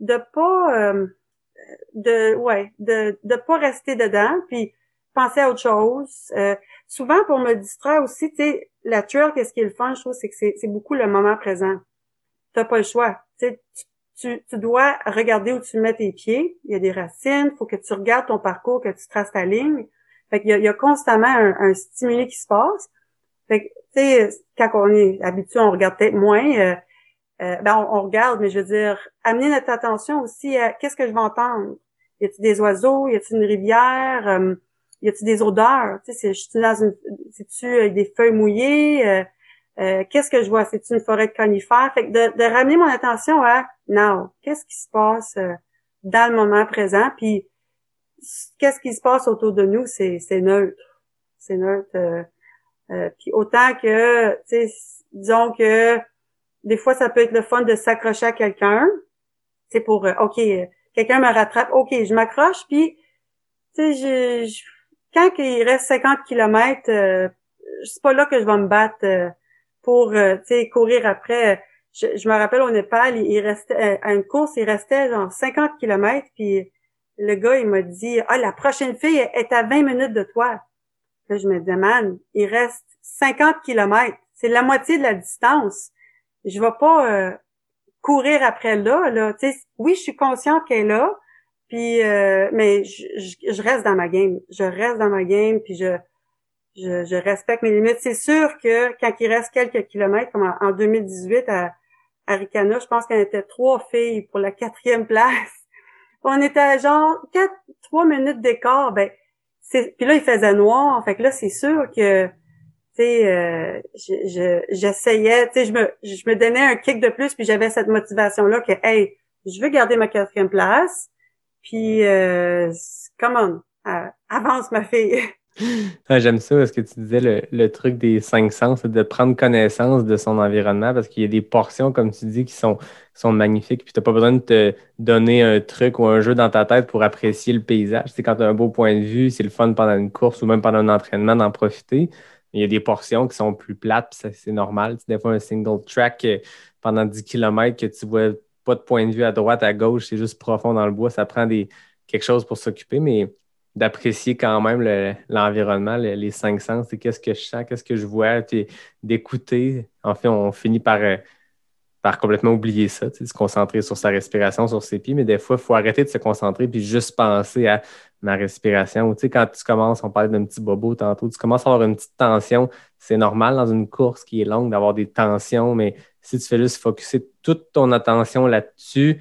de pas euh, de ouais, de de pas rester dedans puis penser à autre chose. Euh, souvent pour me distraire aussi, tu sais, la trail, qu'est-ce qui est le fun, je trouve, c'est que c'est beaucoup le moment présent. T'as pas le choix. Tu tu tu, dois regarder où tu mets tes pieds. Il y a des racines. Faut que tu regardes ton parcours, que tu traces ta ligne. Fait qu'il y a, il y a constamment un, un stimuli qui se passe. Fait que, tu sais, quand on est habitué, on regarde peut-être moins. euh, euh, ben, on, regarde, mais je veux dire, amener notre attention aussi à qu'est-ce que je vais entendre? Y a-t-il des oiseaux? Y a-t-il une rivière? Euh, y a-t-il des odeurs? Tu sais, je suis dans une, c'est-tu euh, des feuilles mouillées? Euh, qu'est-ce que je vois? C'est une forêt de conifères? Fait que de, de ramener mon attention à now. Qu'est-ce qui se passe dans le moment présent? Puis qu'est-ce qui se passe autour de nous? C'est, neutre. C'est neutre. euh, euh, puis autant que, disons que des fois, ça peut être le fun de s'accrocher à quelqu'un. C'est pour, euh, OK, euh, quelqu'un me rattrape. OK, je m'accroche. Puis, tu sais, je, je- quand il reste 50 kilomètres, euh, c'est pas là que je vais me battre euh, pour, tu sais, courir après. Je, je me rappelle au Népal, il, restait à une course, il restait genre 50 kilomètres, puis le gars, il m'a dit, ah, la prochaine fille est à 20 minutes de toi. Là, je me disais, man, il reste 50 kilomètres. C'est la moitié de la distance. Je vais pas euh, courir après là, là. Oui, je suis consciente qu'elle est là, puis euh, mais je, reste dans ma game. Je reste dans ma game, puis je je, respecte mes limites. C'est sûr que quand il reste quelques kilomètres, comme en, en 2018 à, à je pense qu'on était trois filles pour la quatrième place. On était à genre quatre, trois minutes d'écart. Ben, c'est, puis là, il faisait noir. Fait que là, c'est sûr que, tu sais, euh, je, je- j'essayais, tu sais, je me, je me donnais un kick de plus, puis j'avais cette motivation-là que, hey, je veux garder ma quatrième place. Puis, euh, come on, euh, avance ma fille. Ah, J'aime ça parce que tu disais le, le truc des cinq sens, c'est de prendre connaissance de son environnement parce qu'il y a des portions, comme tu dis, qui sont, sont magnifiques. Puis tu n'as pas besoin de te donner un truc ou un jeu dans ta tête pour apprécier le paysage. C'est quand tu as un beau point de vue, c'est le fun pendant une course ou même pendant un entraînement d'en profiter. Il y a des portions qui sont plus plates, c'est normal. Des fois, un single track euh, pendant 10 km que tu vois pas de point de vue à droite, à gauche, c'est juste profond dans le bois. Ça prend des, quelque chose pour s'occuper, mais d'apprécier quand même le- l'environnement, le- les cinq sens, qu'est-ce que je sens, qu'est-ce que je vois, puis d'écouter. En fait, on finit par, euh, par complètement oublier ça, se concentrer sur sa respiration, sur ses pieds, mais des fois, il faut arrêter de se concentrer puis juste penser à ma respiration. Ou, quand tu commences, on parlait d'un petit bobo tantôt, tu commences à avoir une petite tension. C'est normal dans une course qui est longue d'avoir des tensions, mais si tu fais juste focuser toute ton attention là-dessus,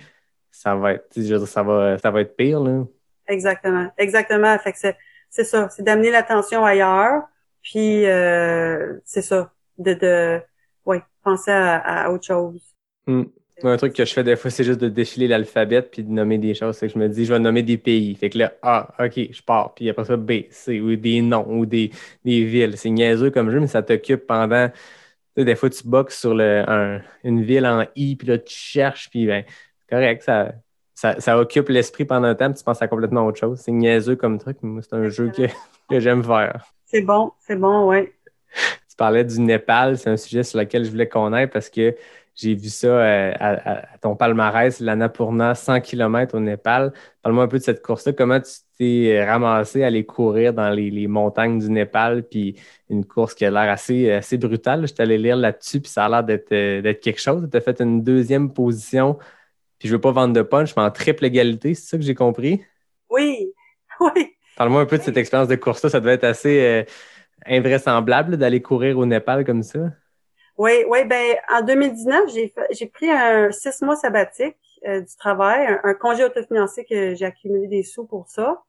ça va être, ça va, ça va être pire, là. Exactement, exactement. Fait que c'est, ça, c'est d'amener l'attention ailleurs, puis euh, c'est ça, de, de, penser à, autre chose. Hmm. un truc que je fais des fois, c'est juste de défiler l'alphabet puis de nommer des choses. C'est que je me dis, je vais nommer des pays. Fait que là, A, OK, je pars. Puis après ça, B, C, ou des noms, ou des, villes. C'est niaiseux comme jeu, mais ça t'occupe pendant. Des fois, tu boxes sur une ville en I, puis là, tu cherches, puis ben, correct, ça, ça, occupe l'esprit pendant un temps, puis tu penses à complètement autre chose. C'est niaiseux comme truc, mais c'est un jeu que, que j'aime faire. C'est bon, c'est bon, ouais. Tu parlais du Népal, c'est un sujet sur lequel je voulais qu'on aille parce que j'ai vu ça euh, à, ton palmarès, l'Annapurna, 100 km au Népal. Parle-moi un peu de cette course-là. Comment tu t'es ramassé à aller courir dans les, montagnes du Népal, puis une course qui a l'air assez, assez brutale. Je t'allais lire là-dessus, puis ça a l'air d'être, euh, quelque chose. Tu as fait une deuxième position, puis je veux pas vendre de punch, mais en triple égalité, c'est ça que j'ai compris? Oui, oui. Parle-moi un peu de cette expérience de course-là. Ça devait être assez euh, invraisemblable d'aller courir au Népal comme ça. Oui, oui, ben en 2019, j'ai j'ai pris un six mois sabbatique euh, du travail, un, congé autofinancé que j'ai accumulé des sous pour ça.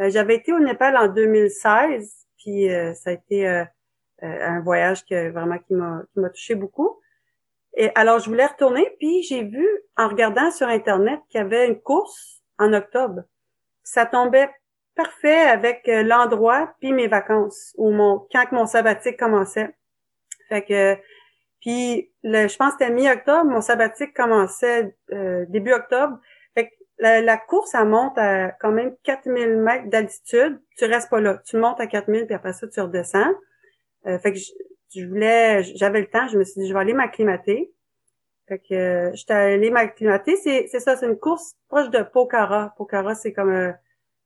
Euh, j'avais été au Népal en 2016, puis euh, ça a été un voyage que vraiment qui m'a qui m'a touché beaucoup. Et alors je voulais retourner, puis j'ai vu en regardant sur internet qu'il y avait une course en octobre. Ça tombait parfait avec l'endroit puis mes vacances ou mon quand mon sabbatique commençait. Fait que puis le, je pense que c'était mi-octobre, mon sabbatique commençait euh, début octobre. Fait que la, course, elle monte à quand même 4000 mètres d'altitude. Tu restes pas là. Tu montes à 4000, puis après ça, tu redescends. Euh, fait que je, voulais, j'avais le temps, je me suis dit, je vais aller m'acclimater. Fait que euh, j'étais allée m'acclimater. C'est, c'est ça, c'est une course proche de Pokhara. Pokhara, c'est comme un,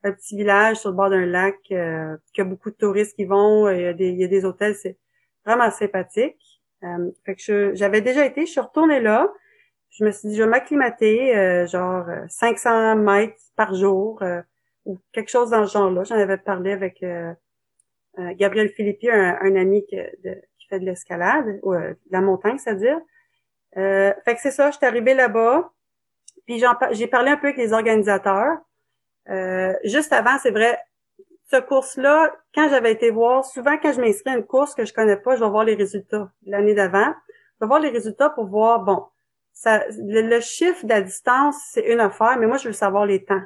petit village sur le bord d'un lac euh, qui a beaucoup de touristes qui vont. Il y a des, il y a des hôtels, c'est vraiment sympathique. Euh, fait que j'avais déjà été, je suis retournée là. Je me suis dit, je vais m'acclimater, euh, genre 500 euh, mètres par jour ou quelque chose dans ce genre-là. J'en avais parlé avec Gabriel Philippi, un, ami qui de l'escalade, ou de la montagne, c'est-à-dire. fait que c'est ça, je suis arrivée là-bas. Puis j'ai parlé un peu avec les organisateurs. juste avant, c'est vrai, ce course-là, quand j'avais été voir, souvent quand je m'inscris à une course que je connais pas, je vais voir les résultats l'année d'avant. Je vais voir les résultats pour voir, bon, ça, le, chiffre de la distance, c'est une affaire, mais moi, je veux savoir les temps.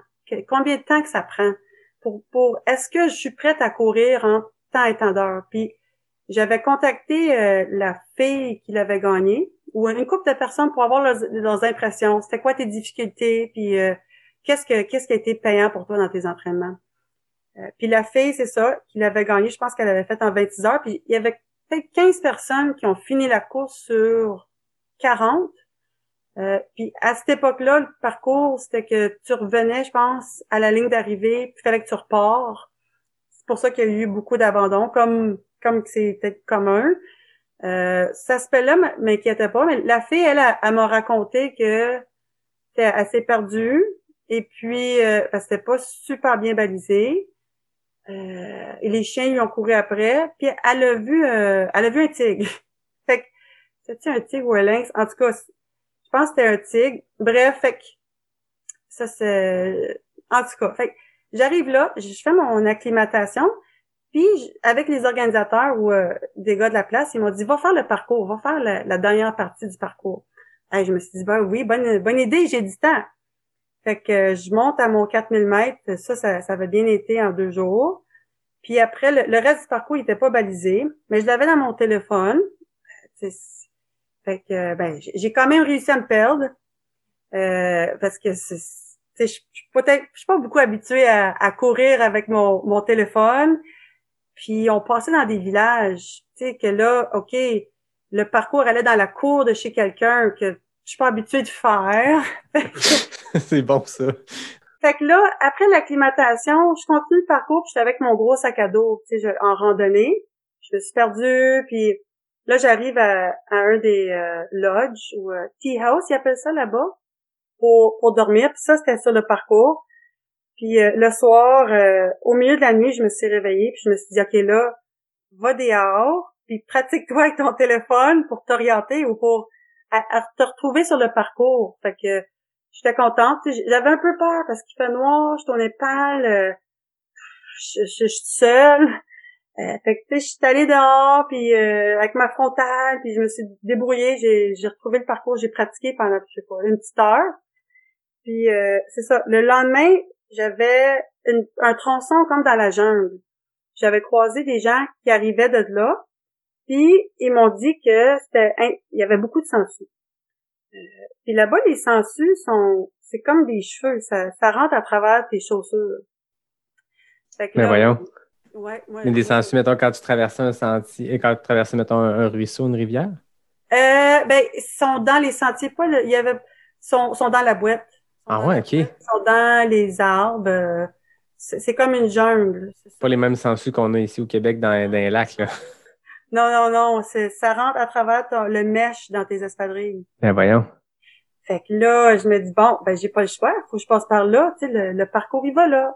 Combien de temps que ça prend pour, pour est-ce que je suis prête à courir en temps et temps d'heure? Puis, j'avais contacté euh, la fille qui l'avait gagné ou une couple de personnes pour avoir leurs, impressions. C'était quoi tes difficultés? Puis, euh, qu'est-ce que qu'est-ce qui a été payant pour toi dans tes entraînements? Euh, puis la fille, c'est ça, qui l'avait gagné, je pense qu'elle avait fait en 26 heures. Puis il y avait peut-être 15 personnes qui ont fini la course sur 40. Euh, puis à cette époque-là, le parcours, c'était que tu revenais, je pense, à la ligne d'arrivée, puis il fallait que tu repars. C'est pour ça qu'il y a eu beaucoup d'abandon, comme comme c'est peut-être commun. Euh, cet aspect-là m'inquiétait pas, mais la fille, elle, elle, m'a raconté que c'était assez perdu et puis euh, c'était pas super bien balisé. Euh, et les chiens lui ont couru après. Puis elle a vu, euh, elle a vu un tigre. fait que c'était un tigre ou un lynx? En tout cas, je pense que c'était un tigre. Bref, fait que ça c'est, en tout cas, fait que j'arrive là, je fais mon acclimatation. Puis avec les organisateurs ou euh, des gars de la place, ils m'ont dit va faire le parcours, va faire la, dernière partie du parcours. Et je me suis dit ben oui, bonne bonne idée, j'ai du temps. Fait que je monte à mon 4000 mètres. Ça, ça, ça avait bien été en deux jours. Puis après, le, reste du parcours, il était pas balisé, mais je l'avais dans mon téléphone. Fait que, ben, j'ai quand même réussi à me perdre. Euh, parce que c'est, je suis peut-être, je suis pas beaucoup habituée à, courir avec mon, mon téléphone. Puis on passait dans des villages, tu sais, que là, OK, le parcours allait dans la cour de chez quelqu'un que je suis pas habituée de faire. c'est bon ça. Fait que là, après l'acclimatation, je continue le parcours, puis j'étais avec mon gros sac à dos, tu sais, en randonnée. Je me suis perdue, puis là, j'arrive à, à, un des euh, lodges ou euh, tea house, ils appellent ça là-bas, pour, pour dormir. Puis ça, c'était sur le parcours. Puis euh, le soir, au milieu de la nuit, je me suis réveillée, puis je me suis dit, OK, là, va dehors, puis pratique-toi avec ton téléphone pour t'orienter ou pour te retrouver sur le parcours. Fait que j'étais contente. J'avais un peu peur parce qu'il fait noir, je tournais pâle, je, je, suis seule. Euh, fait que tu sais, je suis allée dehors puis euh, avec ma frontale puis je me suis débrouillée, j'ai j'ai retrouvé le parcours, j'ai pratiqué pendant je sais pas une petite heure. Puis euh, c'est ça. Le lendemain, j'avais un tronçon comme dans la jungle. J'avais croisé des gens qui arrivaient de là, puis ils m'ont dit que c'était il y avait beaucoup de sangsues. Euh, puis là-bas, les sangsues sont c'est comme des cheveux, ça, ça rentre à travers tes chaussures. Fait que Mais voyons. Ouais, ouais, Mais des sentiers, mettons, quand tu traversais un sentier, et quand tu traversais, mettons, un, ruisseau, une rivière? Euh, ben, ils sont dans les sentiers, pas, il y avait, sont, sont dans la boîte. Ah ouais, ok. Ils sont dans les arbres. Euh, c'est comme une jungle. Pas les mêmes sentiers qu'on a ici au Québec dans, dans les lacs, là. Non, non, non, ça rentre à travers le mèche dans tes espadrilles. Ben voyons. Fait que là, je me dis, bon, ben j'ai pas le choix, faut que je passe par là, tu sais, le, le parcours, il va là.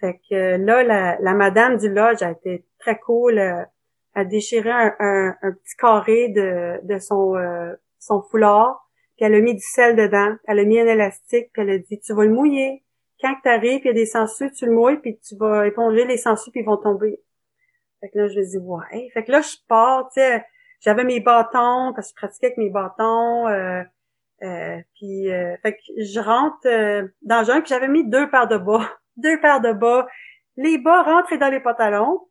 Fait que là, la, la madame du lodge a été très cool. Elle a déchiré un, un, petit carré de, de son, euh, son foulard, puis elle a mis du sel dedans. Elle a mis un élastique, puis elle a dit, tu vas le mouiller. Quand tu arrives, il y a des sangsues, tu le mouilles, puis tu vas éponger les sangsues, puis ils vont tomber. Fait que là, je me dis, ouais. Fait que là, je pars, tu sais, j'avais mes bâtons, parce que je pratiquais avec mes bâtons. Euh, euh, puis, euh, fait que je rentre dans le jungle, puis j'avais mis deux paires de bas deux paires de bas, les bas rentrés dans les pantalons,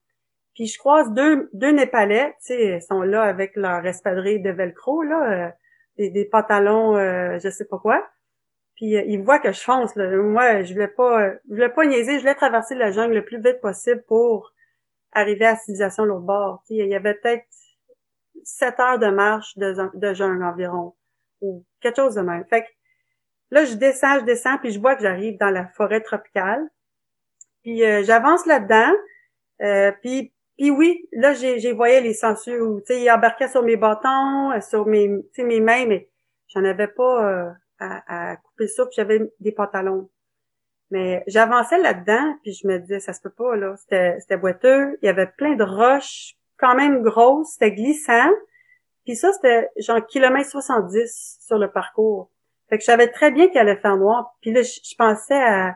puis je croise deux, deux Népalais, tu sais, sont là avec leur espadrille de velcro, là, euh, des, pantalons, euh, je sais pas quoi. Puis euh, ils voient que je fonce, là. Moi, je voulais pas, je voulais pas niaiser, je voulais traverser la jungle le plus vite possible pour arriver à la civilisation l'autre bord. Tu sais, il y avait peut-être sept heures de marche de, de jungle environ, ou quelque chose de même. Fait que là, je descends, je descends, puis je vois que j'arrive dans la forêt tropicale. Puis euh, j'avance là-dedans. Euh, puis, oui, là, j'ai, voyé les sangsues où, tu sais, ils embarquaient sur mes bâtons, euh, sur mes, mes mains, mais j'en avais pas à, à, couper ça, puis j'avais des pantalons. Mais j'avançais là-dedans, puis je me disais, ça se peut pas, là. C'était, c'était boiteux. Il y avait plein de roches quand même grosses. C'était glissant. Puis ça, c'était genre kilomètre 70 sur le parcours. Fait que je savais très bien qu'il allait faire noir. Puis là, je pensais à,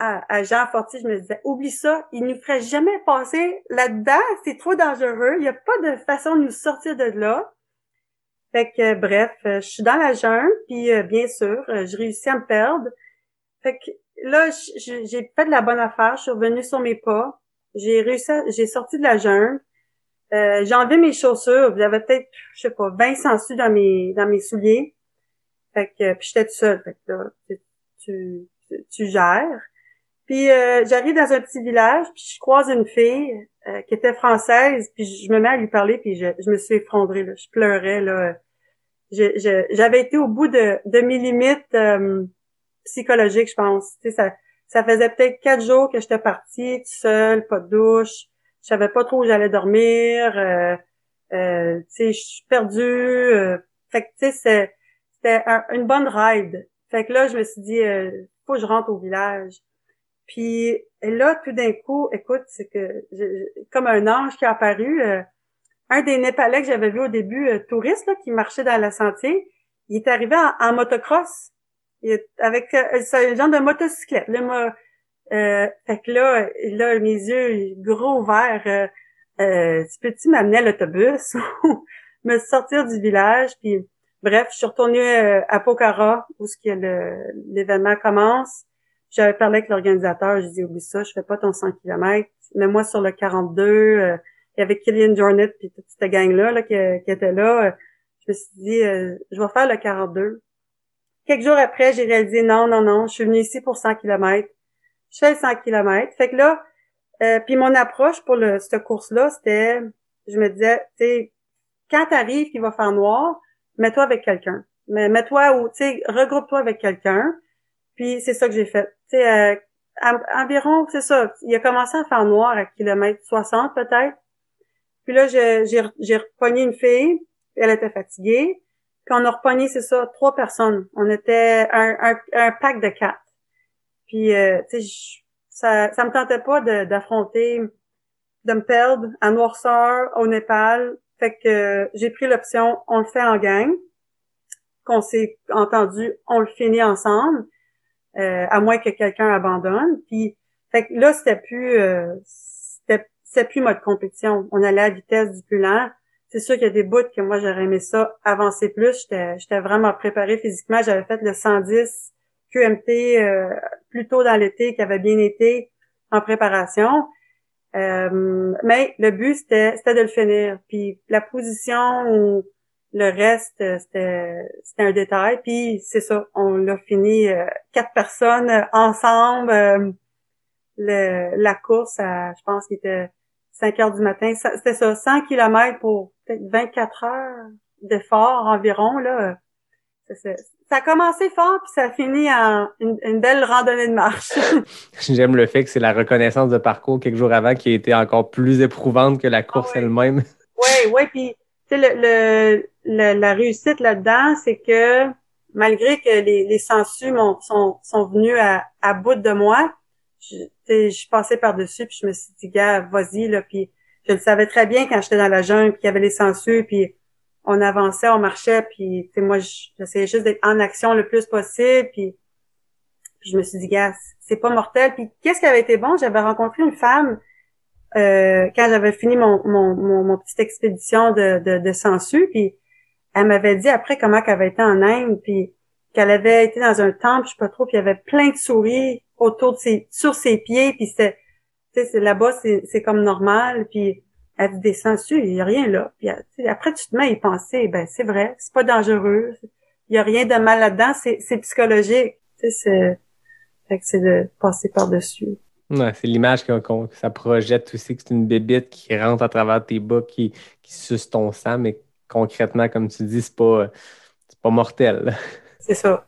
à, Jean Fortier, je me disais, oublie ça, il nous ferait jamais passer là-dedans, c'est trop dangereux, il n'y a pas de façon de nous sortir de là. Fait que, bref, euh, je suis dans la jungle, puis euh, bien sûr, euh, je réussis à me perdre. Fait que là, j'ai fait de la bonne affaire, je suis revenue sur mes pas, j'ai réussi, j'ai sorti de la jungle, j'ai enlevé mes chaussures, j'avais peut-être, je sais pas, 20 sangsues dans mes dans mes souliers. Fait que, puis j'étais toute seule, fait que là, tu, tu gères. Puis euh, j'arrive dans un petit village, puis je croise une fille euh, qui était française, puis je me mets à lui parler, puis je, je me suis effondrée, là. je pleurais. là. J'avais été au bout de, de mes limites euh, psychologiques, je pense. Tu sais, ça, ça faisait peut-être quatre jours que j'étais partie, toute seule, pas de douche. Je savais pas trop où j'allais dormir. Euh, tu sais, je suis perdue. fait que tu sais, c'était une bonne ride. Fait que là, je me suis dit, faut que je rentre au village. Puis là, tout d'un coup, écoute, c'est que comme un ange qui a apparu, euh, un des Népalais que j'avais vu au début, euh, touriste là, qui marchait dans la sentier, il est arrivé en, motocross, il est avec euh, un genre de motocyclette. Là, euh, fait que là, là, mes yeux gros ouverts, euh, tu peux-tu m'amener à l'autobus ou me sortir du village? Puis bref, je suis retournée à Pokhara où ce que l'événement commence. J'avais parlé avec l'organisateur, j'ai dit oublie ça, je fais pas ton 100 km, mets-moi sur le 42. Euh, il y avait Killian Jornet puis toute cette gang-là là, qui, était là. je me suis dit, euh, je vais faire le 42. Quelques jours après, j'ai réalisé non, non, non, je suis venue ici pour 100 km. Je fais 100 km. Fait que là, euh, puis mon approche pour le, cette course-là, c'était, je me disais, tu sais, quand t'arrives qu'il va faire noir, mets-toi avec quelqu'un. Mets-toi ou, tu sais, regroupe-toi avec quelqu'un. Puis c'est ça que j'ai fait. Tu sais, euh, environ, c'est ça, il a commencé à faire noir à kilomètre 60 peut-être. Puis là, j'ai repogné une fille, elle était fatiguée. Puis on a repogné, c'est ça, trois personnes. On était un, un, un pack de quatre. Puis, euh, tu sais, ça, ça me tentait pas d'affronter, de, me perdre à noirceur au Népal. Fait que j'ai pris l'option, on le fait en gang. Qu'on s'est entendu, on le finit ensemble, euh, à moins que quelqu'un abandonne. Puis, fait que là, c'était plus, euh, c'était plus mode compétition. On allait à la vitesse du plus lent. C'est sûr qu'il y a des bouts que moi j'aurais aimé ça avancer plus. J'étais vraiment préparée physiquement. J'avais fait le 110 QMT euh, plus tôt dans l'été, qui avait bien été en préparation. Euh, mais le but c'était de le finir. Puis la position ou le reste c'était c'était un détail. Puis c'est ça, on l'a fini euh, quatre personnes ensemble. le, la course, je pense qu'il était 5 heures du matin. C'était ça, 100 km pour peut-être 24 heures d'effort environ. Là. Ça, a commencé fort, puis ça a fini en une, belle randonnée de marche. J'aime le fait que c'est la reconnaissance de parcours quelques jours avant qui a été encore plus éprouvante que la course ah elle-même. Oui, oui, puis le, le, la réussite là-dedans, c'est que malgré que les, les sangsues sont, sont venus à, à bout de moi, je, je passais par-dessus, puis je me suis dit, gars, vas-y, là, puis je le savais très bien quand j'étais dans la jungle, puis il y avait les sangsues, puis on avançait, on marchait, puis moi, j'essayais juste d'être en action le plus possible, puis, je me suis dit, gars, c'est pas mortel. Puis qu'est-ce qui avait été bon? J'avais rencontré une femme euh, quand j'avais fini mon, mon, mon, petite expédition de, de, de puis elle m'avait dit après comment qu'elle avait été en Inde, puis qu'elle avait été dans un temple, je sais pas trop, puis il y avait plein de souris autour de ses, sur ses pieds, puis c'est, tu sais, là-bas, c'est, comme normal, puis elle descend dessus, il y a rien là. Puis après, tu te mets à y penser, ben c'est vrai, c'est pas dangereux, il y a rien de mal là-dedans, c'est, psychologique, tu sais, c'est, c'est de passer par-dessus. Ouais, c'est l'image que, ça projette aussi, que c'est une bébite qui rentre à travers tes bas, qui, qui suce ton sang, mais concrètement, comme tu dis, c'est pas, c'est pas mortel. C'est ça.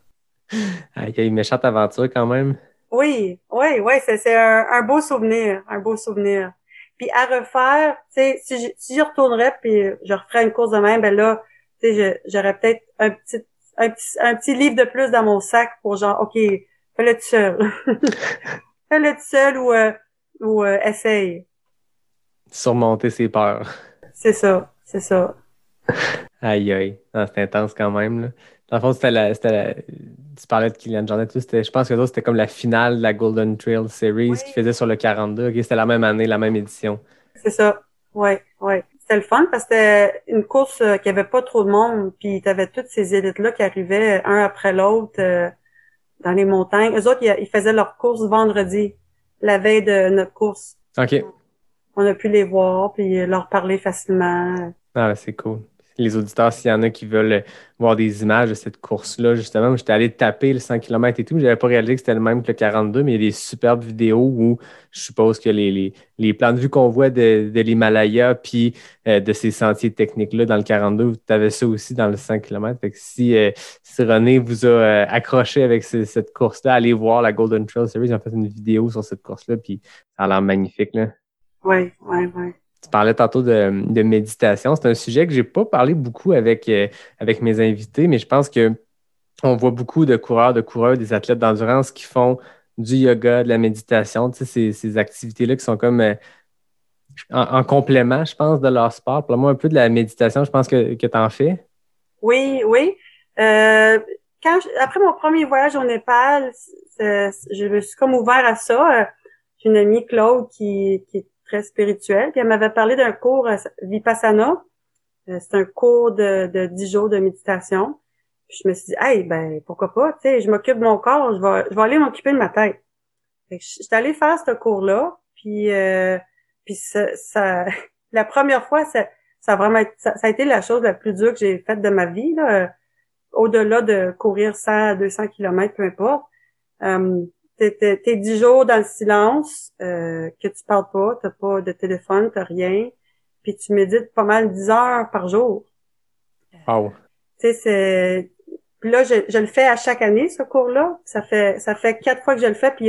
Il y a une méchante aventure quand même. Oui, oui, oui, c'est un, beau souvenir, un beau souvenir. Puis à refaire, tu sais, si, si je retournerais puis je referais une course de même, ben là, tu sais, j'aurais peut-être un petit, un petit, un petit livre de plus dans mon sac pour genre, ok, fais-le tout seul, fais-le tout seul ou euh, ou euh, essaye. Surmonter ses peurs. C'est ça, c'est ça. Aïe aïe, ah, c'est intense quand même là. Dans le fond, c'était la, tu parlais de Kylian Jornet, je pense que c'était comme la finale de la Golden Trail Series qui faisait sur le 42. c'était la même année, la même édition. C'est ça. Ouais, ouais. C'était le fun parce que c'était une course euh, qui avait pas trop de monde, puis tu avais toutes ces élites-là qui arrivaient un après l'autre euh, dans les montagnes. Eux autres, ils, faisaient leur course vendredi, la veille de notre course. OK. On a pu les voir, puis leur parler facilement. Ah, c'est cool les auditeurs, s'il y en a qui veulent voir des images de cette course-là, justement, j'étais allé taper le 100 km et tout. Je n'avais pas réalisé que c'était le même que le 42, mais il y a des superbes vidéos où je suppose que les, les, les plans de vue qu'on voit de, de l'Himalaya puis euh, de ces sentiers techniques-là dans le 42, tu avais ça aussi dans le 100 km. Fait que si, euh, si René vous a euh, accroché avec cette course-là, allez voir la Golden Trail Series. Ils ont fait une vidéo sur cette course-là, puis ça a l'air magnifique. Oui, oui, oui. Tu parlais tantôt de, méditation. C'est un sujet que j'ai pas parlé beaucoup avec, euh, avec mes invités, mais je pense que on voit beaucoup de coureurs, de coureurs, des athlètes d'endurance qui font du yoga, de la méditation, tu sais, ces, activités-là qui sont comme euh, en, complément, je pense, de leur sport. Pour moi, un peu de la méditation, je pense que, que tu en fais. Oui, oui. Euh, quand après mon premier voyage au Népal, je me suis comme ouvert à ça. J'ai une amie, Claude, qui, qui très spirituel. Puis elle m'avait parlé d'un cours euh, Vipassana. Euh, c'est un cours de, de 10 jours de méditation. Puis je me suis dit, hey, ben pourquoi pas, tu sais, je m'occupe de mon corps, je vais, je vais aller m'occuper de ma tête. Fait que j'étais allée faire ce cours-là, puis euh, puis ça, ça, la première fois, ça, ça a vraiment ça, a été la chose la plus dure que j'ai faite de ma vie, là, au-delà de courir 100 200 km, peu importe t'es dix jours dans le silence, euh, que tu parles pas, t'as pas de téléphone, t'as rien, puis tu médites pas mal dix heures par jour. Wow. Tu sais, c'est... Puis là, je, je, le fais à chaque année, ce cours-là. Ça fait ça fait quatre fois que je le fais, puis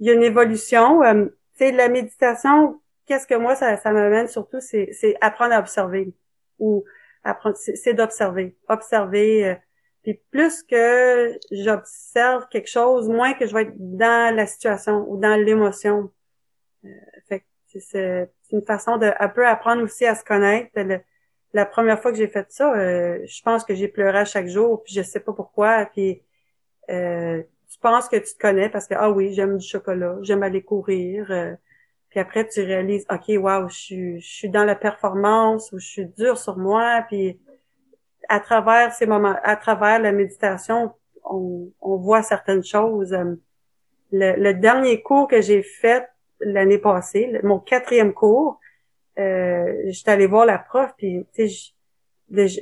il y, a une évolution. Euh, tu sais, la méditation, qu'est-ce que moi ça, ça m'amène surtout, c'est, c'est apprendre à observer ou apprendre, c'est, d'observer, observer. Euh, puis plus que j'observe quelque chose, moins que je vais être dans la situation ou dans l'émotion. Euh, fait c'est, une façon de un peu apprendre aussi à se connaître. la première fois que j'ai fait ça, euh, je pense que j'ai pleuré à chaque jour, puis je sais pas pourquoi. Puis euh, tu penses que tu te connais parce que ah oui, j'aime du chocolat, j'aime aller courir. Euh, puis après tu réalises ok waouh, je suis je suis dans la performance ou je suis dur sur moi. Puis à travers ces moments, à travers la méditation, on, on voit certaines choses. Euh, le, le dernier cours que j'ai fait l'année passée, mon quatrième cours, euh, j'étais allée voir la prof, puis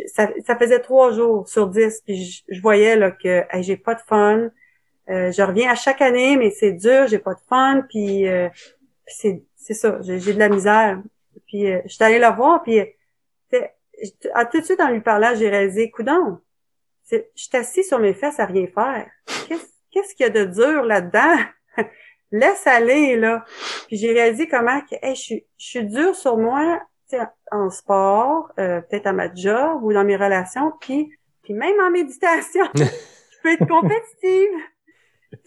ça, ça, faisait trois jours sur dix, puis je, voyais là que j'ai pas de fun. Euh, je reviens à chaque année, mais c'est dur, j'ai pas de fun, puis, euh, c'est c'est ça, j'ai de la misère. Puis euh, j'étais allée la voir, puis à, tout de suite en lui parlant, j'ai réalisé, coudon, je suis assis sur mes fesses à rien faire. Qu'est-ce qu'il y a de dur là-dedans? laisse aller là. Puis j'ai réalisé comment que je suis je suis dure sur moi en sport, euh, peut-être à ma job ou dans mes relations, puis puis même en méditation, je peux être compétitive.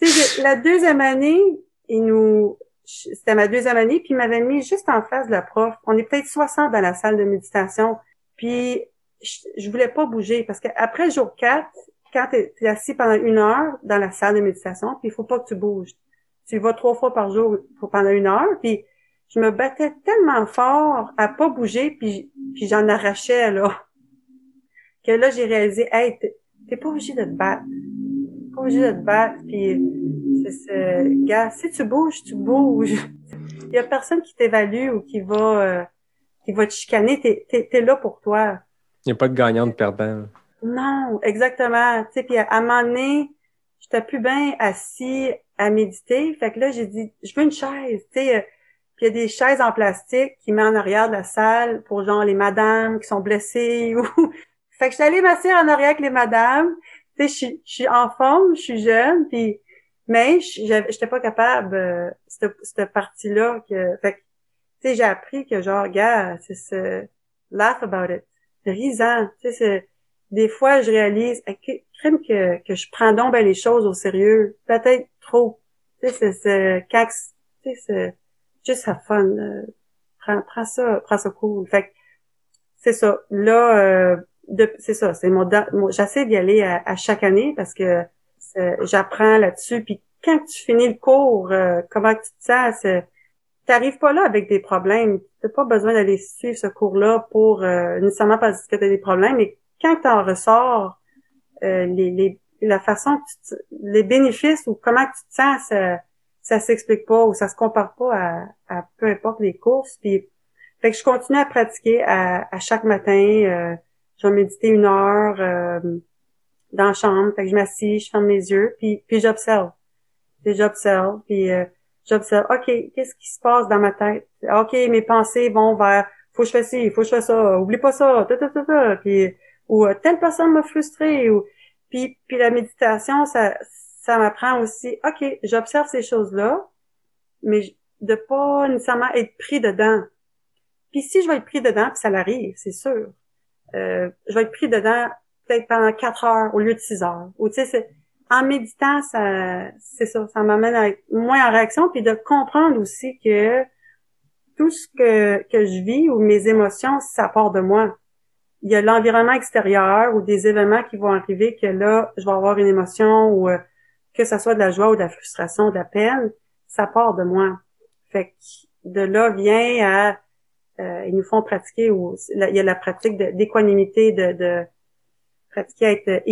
sais, la deuxième année, il nous c'était ma deuxième année, puis il m'avait mis juste en face de la prof. On est peut-être 60 dans la salle de méditation. Puis je, je voulais pas bouger parce qu'après jour 4, quand tu es, assis pendant une heure dans la salle de méditation, puis il faut pas que tu bouges tu vas trois fois par jour pour pendant une heure, puis je me battais tellement fort à pas bouger, puis, puis j'en arrachais, là, que là, j'ai réalisé, hey, t'es pas obligé de te battre. T'es pas obligé de te battre, puis c'est gars, si tu bouges, tu bouges. Il y a personne qui t'évalue ou qui va, euh, qui va te chicaner, t'es, t'es, là pour toi. Il n'y a pas de gagnant de perdant. Non, exactement. Tu sais, puis à un moment donné, j'étais plus bien assis à méditer. Fait que là, j'ai dit, je veux une chaise, tu sais. Euh, puis il y a des chaises en plastique qui mettent en arrière de la salle pour genre les madames qui sont blessées ou... fait que je suis allée m'asseoir en arrière avec les madames. Tu sais, je suis en forme, je suis jeune, puis... Mais j'étais pas capable, euh, cette, cette partie-là, que... Fait que, tu sais, j'ai appris que genre, gars, c'est ce... Laugh about it. Risant, tu sais, des fois, je réalise, crime que, que je prends donc ben les choses au sérieux. Peut-être trop. Tu sais, c'est, quand, tu sais, c'est juste have fun. Euh, prends, prends ça, prends ça cool. Fait c'est ça. Là, euh, c'est ça. C'est mon, j'essaie d'y aller à, chaque année parce que j'apprends là-dessus. Puis quand tu finis le cours, euh, comment tu te sens? T'arrives pas là avec des problèmes. T'as pas besoin d'aller suivre ce cours-là pour euh, nécessairement parce que t'as des problèmes, mais quand tu en ressors, euh, les, les, la façon que tu les bénéfices ou comment tu te sens, ça, ça s'explique pas ou ça se compare pas à, à, peu importe les courses. Puis, fait que je continue à pratiquer à, à chaque matin. Euh, je vais méditer une heure euh, dans la chambre. Fait que je m'assis, je ferme mes yeux, puis, puis j'observe. Puis j'observe, puis euh, j'observe. OK, qu'est-ce qui se passe dans ma tête? OK, mes pensées vont vers faut que je fasse ci, faut que je fasse ça, oublie pas ça, ta, ta, ta, ta. Puis ou euh, telle personne m'a frustré ou puis puis la méditation ça ça m'apprend aussi OK, j'observe ces choses-là mais de pas nécessairement être pris dedans. Puis si je vais être pris dedans, puis ça l'arrive, c'est sûr. Euh, je vais être pris dedans peut-être pendant quatre heures au lieu de six heures. Ou tu sais, en méditant, ça, c'est ça, ça m'amène moins en réaction, puis de comprendre aussi que tout ce que, que je vis ou mes émotions, ça part de moi il y a l'environnement extérieur ou des événements qui vont arriver que là, je vais avoir une émotion ou euh, que ça soit de la joie ou de la frustration, de la peine, ça part de moi. Fait que de là vient à euh, ils nous font pratiquer ou il y a la pratique d'équanimité, de, de, pratiquer à être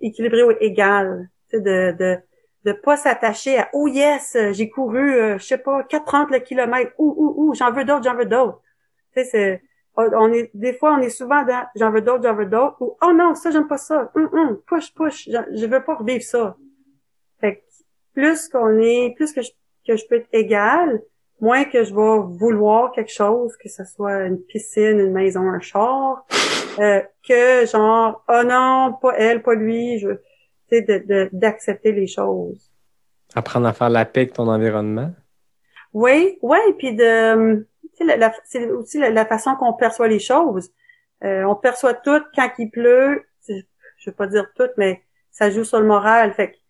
équilibré ou égal, de, de de pas s'attacher à oh yes j'ai couru euh, je sais pas 430 le kilomètre ou ou ou j'en veux d'autres j'en veux d'autres. Tu sais c'est on est des fois on est souvent dans j'en veux d'autres j'en veux d'autres ou oh non ça j'aime pas ça hum, hum, push push je, veux pas revivre ça. Fait que plus qu'on est plus que je, que je peux être égal moins que je vais vouloir quelque chose que ce soit une piscine une maison un char euh, que genre oh non pas elle pas lui je de d'accepter les choses apprendre à faire la paix avec ton environnement oui oui puis de tu sais, la- c'est aussi la, la façon qu'on perçoit les choses. Euh, on perçoit tout quand il pleut. Je veux pas dire tout, mais ça joue sur le moral. Fait que, tu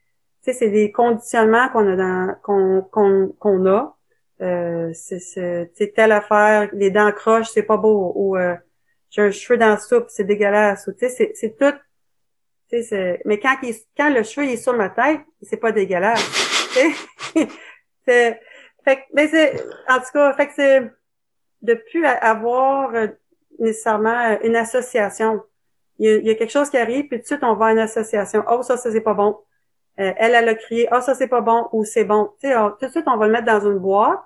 sais, c'est des conditionnements qu'on a dans, qu'on, qu'on, qu'on a. Euh, c'est, telle affaire, les dents croches, c'est pas beau. Ou, euh, j'ai un cheveu dans la soupe, c'est dégueulasse. Ou, tu sais, c'est, c'est tout. Mais quand, il, quand le cheveu il est sur ma tête, c'est pas dégueulasse. C'est, fait mais c'est, en tout cas, fait que c'est de plus avoir euh, nécessairement une association. Il y, a, il y a quelque chose qui arrive, puis tout de suite, on va à une association. Oh, ça, ça, c'est pas bon. Euh, elle, elle a crié, oh, ça, c'est pas bon, ou c'est bon. Tout de suite, on va le mettre dans une boîte.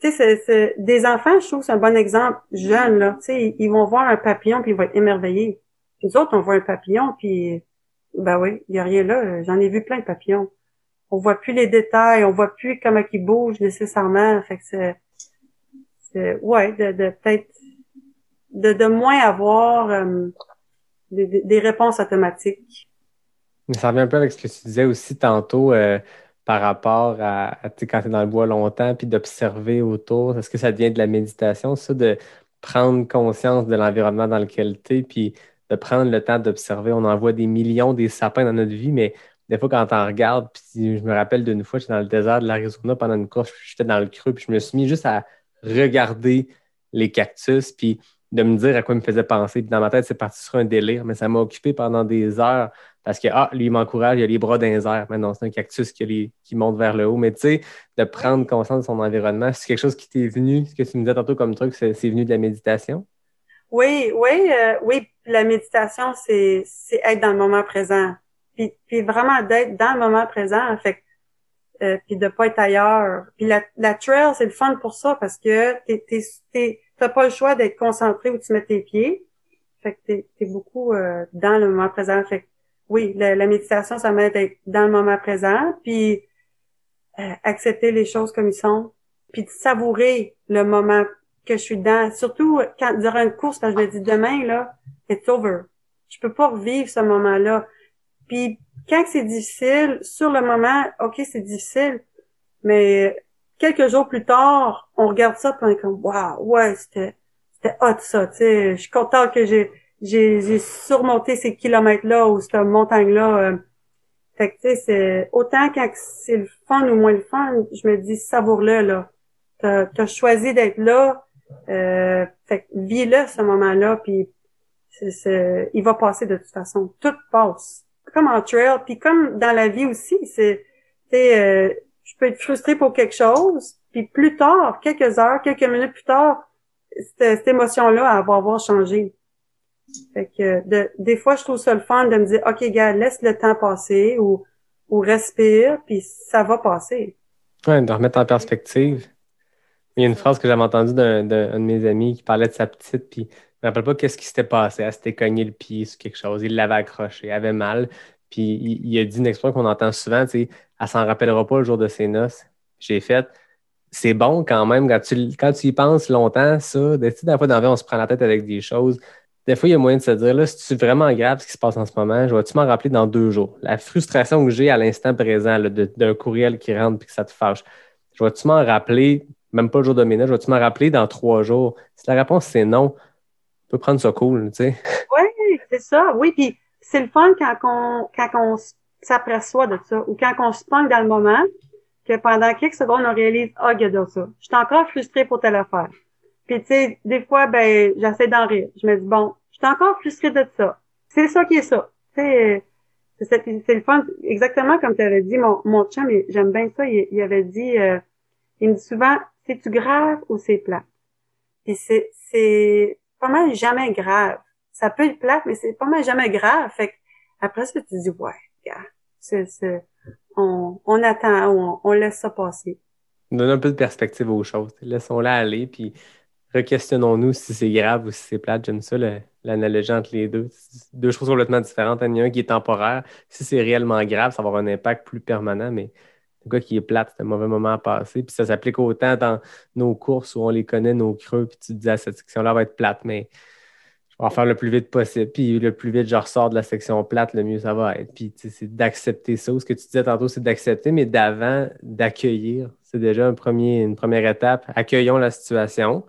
C'est, c'est- des enfants, je trouve c'est un bon exemple. Jeunes, là, ils vont voir un papillon, puis ils vont être émerveillés. Nous autres, on voit un papillon, puis, ben oui, il y a rien là. J'en ai vu plein de papillons. On voit plus les détails, on voit plus comment ils bougent nécessairement. Fait c'est, c'est ouais, de, peut-être de, moins avoir euh, des, réponses automatiques. Mais ça revient un peu avec ce que tu disais aussi tantôt euh, par rapport à, à, quand tu es dans le bois longtemps, puis d'observer autour. Est-ce que ça devient de la méditation, ça, de prendre conscience de l'environnement dans lequel tu es, puis de prendre le temps d'observer. On en voit des millions des sapins dans notre vie, mais des fois, quand on regarde, puis je me rappelle d'une fois, j'étais dans le désert de l'Arizona pendant une course, j'étais dans le creux, puis je me suis mis juste à regarder les cactus, puis de me dire à quoi il me faisait penser. Puis dans ma tête, c'est parti sur un délire, mais ça m'a occupé pendant des heures parce que, ah, lui, il m'encourage, il a les bras dans les airs. Mais non, c'est un cactus qui, qui monte vers le haut. Mais tu sais, de prendre conscience de son environnement, c'est quelque chose qui t'est venu, ce que tu me disais tantôt comme truc, c'est venu de la méditation. Oui, oui, euh, oui. La méditation, c'est c'est être dans le moment présent. Puis, vraiment d'être dans le moment présent. Fait euh, puis de pas être ailleurs. Puis la, la trail, c'est le fun pour ça parce que t'es, t'es, t'as pas le choix d'être concentré où tu mets tes pieds. Fait que t'es, t'es beaucoup euh, dans le moment présent. Fait que oui, la, la méditation, ça m'aide à être dans le moment présent, puis euh, accepter les choses comme ils sont, puis de savourer le moment que je suis dedans. Surtout quand durant une course, quand je me dis demain là, it's over. Je peux pas revivre ce moment-là. Puis quand c'est difficile, sur le moment, ok, c'est difficile, mais quelques jours plus tard, on regarde ça puis on est comme waouh, ouais, c'était c'était hot ça, tu sais, je suis content que j'ai j'ai j'ai surmonté ces kilomètres-là ou cette montagne-là. euh. Fait que tu sais, c'est autant quand c'est le fun ou moins le fun, je me dis savoure-le là. T'as as choisi d'être là, euh, fait vis-le ce moment-là, puis c'est- il va passer de toute façon. Tout passe. Comme en trail, puis comme dans la vie aussi, c'est, euh, je peux être frustré pour quelque chose, puis plus tard, quelques heures, quelques minutes plus tard, cette, cette émotion-là, elle va avoir changé. Fait que de, des fois, je trouve ça le fun de me dire, OK, gars, laisse le temps passer ou, ou respire, puis ça va passer. Ouais, de remettre en perspective. Il y a une phrase que j'avais entendue d'un d'un- un de mes amis qui parlait de sa petite, puis je me rappelle pas qu'est-ce qui s'était passé. Elle s'était cogné le pied sur quelque chose, il l'avait accroché, elle avait mal. Puis il, a dit une expression qu'on entend souvent, tu sais, elle s'en rappellera pas le jour de ses noces. J'ai fait, c'est bon quand même, quand tu, quand tu y penses longtemps, ça, des, tu fois dans la vie, on se prend la tête avec des choses. Des fois, il y a moyen de se dire, là, c'est vraiment grave ce qui se passe en ce moment, je vais-tu m'en rappeler dans deux jours? La frustration que j'ai à l'instant présent d'un courriel qui rentre puis que ça te fâche, je vais-tu m'en rappeler, même pas le jour de je vais-tu m'en rappeler dans trois jours? Si la réponse c'est non, on peut prendre ça cool, tu sais. Oui, c'est ça. Oui, puis c'est le fun quand on, quand on s'aperçoit de ça ou quand on se pogne dans le moment que pendant quelques secondes, on réalise, ah, regarde ça. Je suis encore frustrée pour telle affaire. Puis, tu sais, des fois, ben, j'essaie d'en rire. Je me dis, bon, je suis encore frustrée de ça. C'est ça qui est ça. Tu c'est le fun. Exactement comme tu avais dit, mon, mon chum, il- j'aime bien ça, il, il avait dit, euh, il me dit souvent, c'est-tu grave ou c'est plat? Puis c'est, c'est pas mal jamais grave. Ça peut être plate, mais c'est pas mal jamais grave. Fait que après ça, tu dis, ouais, gars, c'est, c'est, on, on attend, on, on laisse ça passer. Donne un peu de perspective aux choses. Laissons-la aller, puis re-questionnons-nous si c'est grave ou si c'est plate. J'aime ça, l'analogie entre les deux. Deux choses complètement différentes. Il y en a un qui est temporaire. Si c'est réellement grave, ça va avoir un impact plus permanent, mais le gars qui est plate, c'est un mauvais moment à passer. Puis ça s'applique autant dans nos courses où on les connaît, nos creux, puis tu te dis, ah, cette section-là va être plate, mais je On va faire le plus vite possible. Puis le plus vite je ressors de la section plate, le mieux ça va être. Puis c'est d'accepter ça. Ce que tu disais tantôt, c'est d'accepter, mais d'avant, d'accueillir. C'est déjà un premier, une première étape. Accueillons la situation.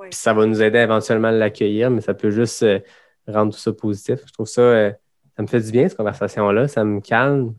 Puis ça va nous aider éventuellement à l'accueillir, mais ça peut juste euh, rendre tout ça positif. Je trouve ça, euh, ça me fait du bien, cette conversation-là. Ça me calme.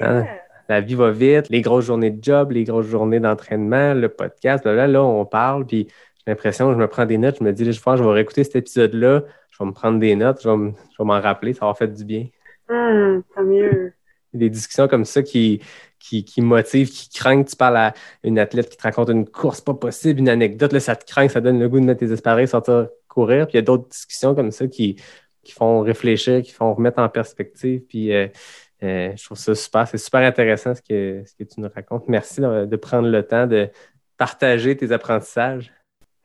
Hein? La vie va vite, les grosses journées de job, les grosses journées d'entraînement, le podcast, là, là, on parle, puis j'ai l'impression que je me prends des notes, je me dis, je je vais réécouter cet épisode-là, je vais me prendre des notes, je vais m'en rappeler, ça va faire du bien. Hum, tant mieux. Des discussions comme ça qui, qui, qui motivent, qui craignent. Tu parles à une athlète qui te raconte une course pas possible, une anecdote, là, ça te craint, ça donne le goût de mettre tes espadrilles, sortir courir. Puis il y a d'autres discussions comme ça qui, qui font réfléchir, qui font remettre en perspective. Puis euh, euh, je trouve ça super. C'est super intéressant ce que, ce que tu nous racontes. Merci de, de prendre le temps de partager tes apprentissages.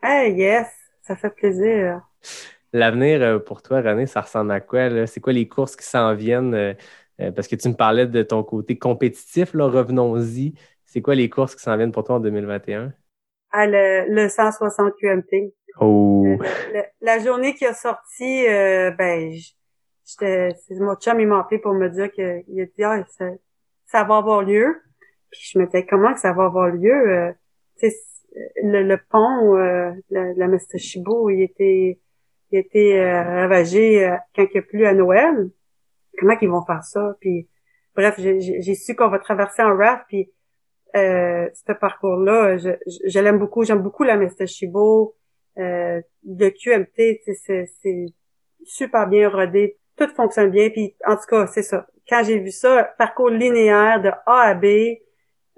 Hey, yes, ça fait plaisir. L'avenir euh, pour toi, René, ça ressemble à quoi? C'est quoi les courses qui s'en viennent? Euh, parce que tu me parlais de ton côté compétitif, revenons-y. C'est quoi les courses qui s'en viennent pour toi en 2021? Ah, le, le 160 QMT. Oh. la journée qui a sorti, euh, ben, j'étais, mon chum, il m'a appelé pour me dire qu'il a dit, ah, ça, ça, va avoir lieu. Puis je me disais, comment que ça va avoir lieu? Euh, le, le, pont, euh, la, la il était, il était euh, ravagé euh, quand il n'y a plus à Noël. Comment qu'ils vont faire ça? Puis, bref, j'ai su qu'on va traverser en raft, puis euh, ce parcours-là, je, je, l'aime beaucoup. J'aime beaucoup la Mestashibo. Euh, le QMT, c'est super bien rodé. Tout fonctionne bien. Puis, en tout cas, c'est ça. Quand j'ai vu ça, parcours linéaire de A à B,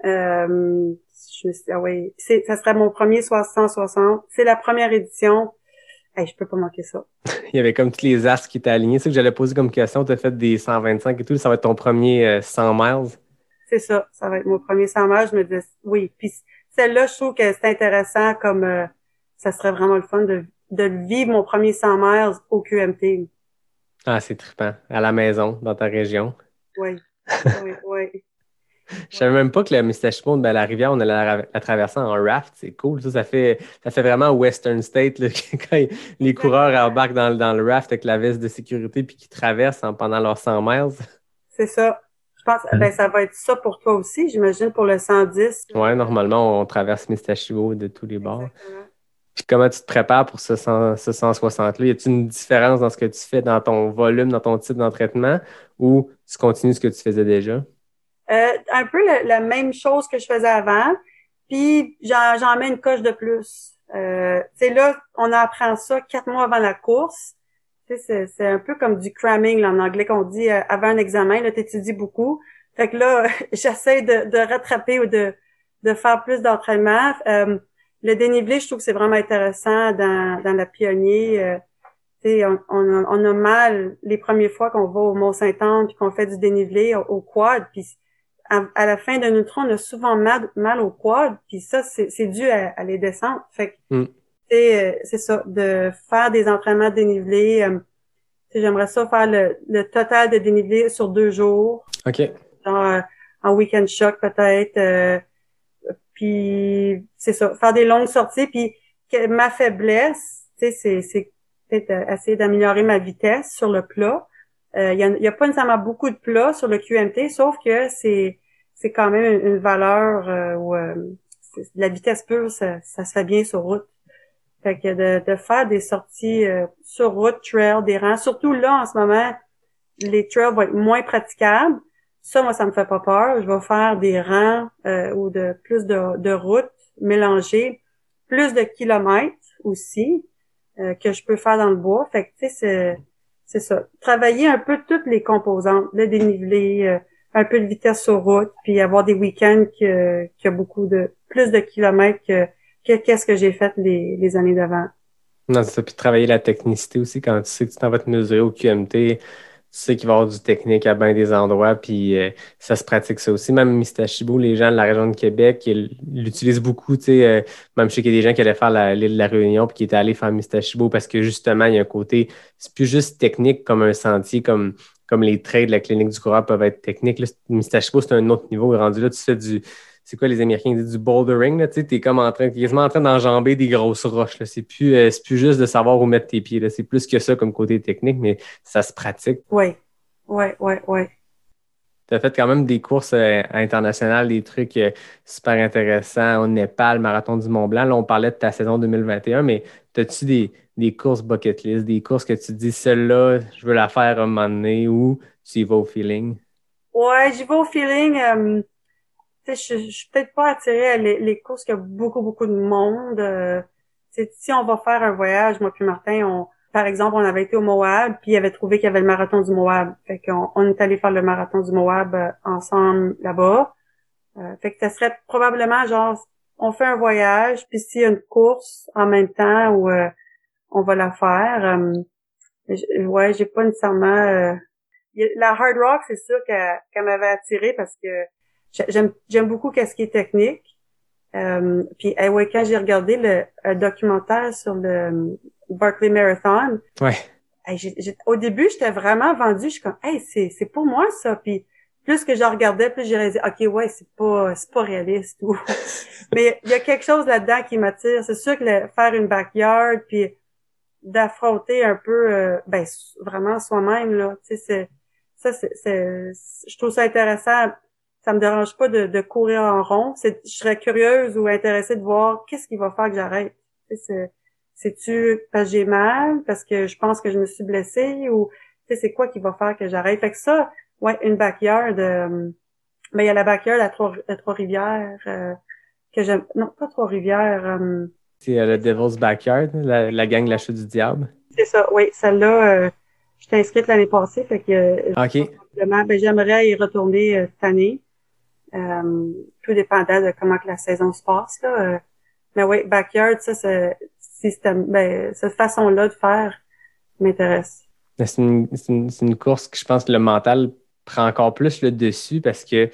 euh, je me suis dit, ah oui, ça serait mon premier 160. C'est la première édition. Hey, je peux pas manquer ça. Il y avait comme tous les astres qui étaient alignés. C'est que j'allais poser comme question. Tu as fait des 125 et tout. Ça va être ton premier 100 euh, miles. C'est ça. Ça va être mon premier 100 miles. Je me disais, oui. Puis celle-là, je trouve que c'est intéressant comme euh, ça serait vraiment le fun de, de vivre mon premier 100 miles au QMT. Ah, c'est trippant. À la maison, dans ta région. Oui. oui, oui. Je savais même pas que le Mistachimo de la rivière, on allait la, traverser en raft. C'est cool. Ça, ça, fait, ça fait vraiment Western State quand les coureurs embarquent dans, dans, le raft avec la veste de sécurité puis qui traversent pendant leurs 100 miles. C'est ça. Je pense que ben, ça va être ça pour toi aussi, j'imagine, pour le 110. Oui, normalement, on traverse Mistachio de tous les bords. Puis comment tu te prépares pour ce, 160-là? Y a-t-il une différence dans ce que tu fais, dans ton volume, dans ton type d'entraînement, ou tu continues ce que tu faisais déjà? Euh, un peu la, même chose que je faisais avant, puis j'en mets une coche de plus. Euh, là, on apprend ça quatre mois avant la course. C'est un peu comme du cramming là, en anglais qu'on dit euh, avant un examen. Là, t'étudies beaucoup. Fait que là, j'essaie de, de, rattraper ou de, de faire plus d'entraînement. Euh, le dénivelé, je trouve que c'est vraiment intéressant dans, dans la pionnier. Euh, on, on, on, a mal les premières fois qu'on va au Mont-Saint-Anne puis qu'on fait du dénivelé au, quad. Puis à, la fin d'un neutron, on a souvent mal, mal au quad, puis ça, c'est dû à, les descentes. Fait que mm. euh, c'est ça, de faire des entraînements dénivelés. Euh, J'aimerais ça faire le, le, total de dénivelé sur deux jours. OK. Genre euh, en week-end choc peut-être. Euh, puis c'est ça, faire des longues sorties. Puis ma faiblesse, c'est peut-être essayer d'améliorer ma vitesse sur le plat. Il n'y a, y a, pas nécessairement beaucoup de plats sur le QMT, sauf que c'est c'est quand même une, valeur euh, où euh, la vitesse pure, ça, ça, se fait bien sur route. Fait que de, de faire des sorties euh, sur route, trail, des rangs, surtout là en ce moment, les trails vont être moins praticables. Ça, moi, ça me fait pas peur. Je vais faire des rangs ou de plus de, de routes mélangées, plus de kilomètres aussi que je peux faire dans le bois. Fait que tu sais, c'est c'est ça. Travailler un peu toutes les composantes, le dénivelé, un peu de vitesse sur route, puis avoir des week-ends qui, qui a beaucoup de plus de kilomètres que qu'est-ce que j'ai fait les, les années d'avant. Non, c'est ça. Puis travailler la technicité aussi quand tu sais que tu t'en vas te mesurer au QMT, sais qu'il va y avoir du technique à bien des endroits, puis euh, ça se pratique ça aussi. Même Mistachibo, les gens de la région de Québec, ils l'utilisent beaucoup. Tu sais, euh, même je sais qu'il y a des gens qui allaient faire l'île de la Réunion, puis qui étaient allés faire Mistachibo parce que justement, il y a un côté, c'est plus juste technique comme un sentier, comme comme les traits de la clinique du coureur peuvent être techniques. Mistachibo, c'est un autre niveau. Rendu là, tu fais du, c'est quoi les Américains disent du bouldering, là, tu t'es comme en train, quasiment en train d'enjamber des grosses roches, là. C'est plus, euh, plus juste de savoir où mettre tes pieds, là. C'est plus que ça comme côté technique, mais ça se pratique. Oui, oui, oui, oui. Tu as fait quand même des courses euh, internationales, des trucs euh, super intéressants au Népal, Marathon du Mont Blanc. Là, on parlait de ta saison 2021, mais as-tu des, des courses bucket list, des courses que tu te dis, celle-là, je veux la faire un moment donné ou tu y vas au feeling? Ouais, j'y vais au feeling. Je, je suis peut-être pas attirée à les, les courses qu'il y a beaucoup, beaucoup de monde. euh, si on va faire un voyage, moi puis Martin, on, par exemple, on avait été au Moab, puis il avait trouvé qu'il y avait le marathon du Moab. Fait qu'on on est allé faire le marathon du Moab euh, ensemble là-bas. Euh, fait que ça serait probablement genre, on fait un voyage, puis s'il y a une course en même temps où euh, on va la faire. euh, j- ouais, j'ai pas nécessairement... euh, la hard rock, c'est sûr qu'elle m'avait attirée parce que j'aime j'aime beaucoup qu'est-ce qui est technique. Euh, puis eh ouais, quand j'ai regardé le un documentaire sur le euh, Barclay Marathon, Ouais. j'ai- au début j'étais vraiment vendue. Je suis comme, hey, c'est c'est pour moi ça. Puis plus que je regardais, plus j'ai réalisé, ok, ouais, c'est pas c'est pas réaliste. Ou... Mais il y a quelque chose là-dedans qui m'attire. C'est sûr que le- faire une backyard, puis d'affronter un peu, euh, ben vraiment soi-même là. Tu sais, c'est ça, c'est, c'est- je trouve ça intéressant. Ça me dérange pas de, de courir en rond. Je serais curieuse ou intéressée de voir qu'est-ce qui va faire que j'arrête. C'est-tu parce que j'ai mal, parce que je pense que je me suis blessée ou c'est quoi qui va faire que j'arrête? Fait que ça, ouais, une backyard. Euh, ben il y a la backyard à Trois, à Trois-Rivières euh, que j'aime. Non, pas Trois-Rivières. euh, C'est euh, le Devil's Backyard, la, la gang La Chute du Diable. c'est ça. Oui, celle-là. Euh, J'étais inscrite l'année passée, fait que euh, OK. Ben, j'aimerais y retourner cette année. Euh, tout dépendant de comment que la saison se passe. Là. Euh, mais oui, backyard, ça, c'est, système, ben, cette façon-là de faire m'intéresse. C'est une, course que je pense que le mental prend encore plus le dessus parce que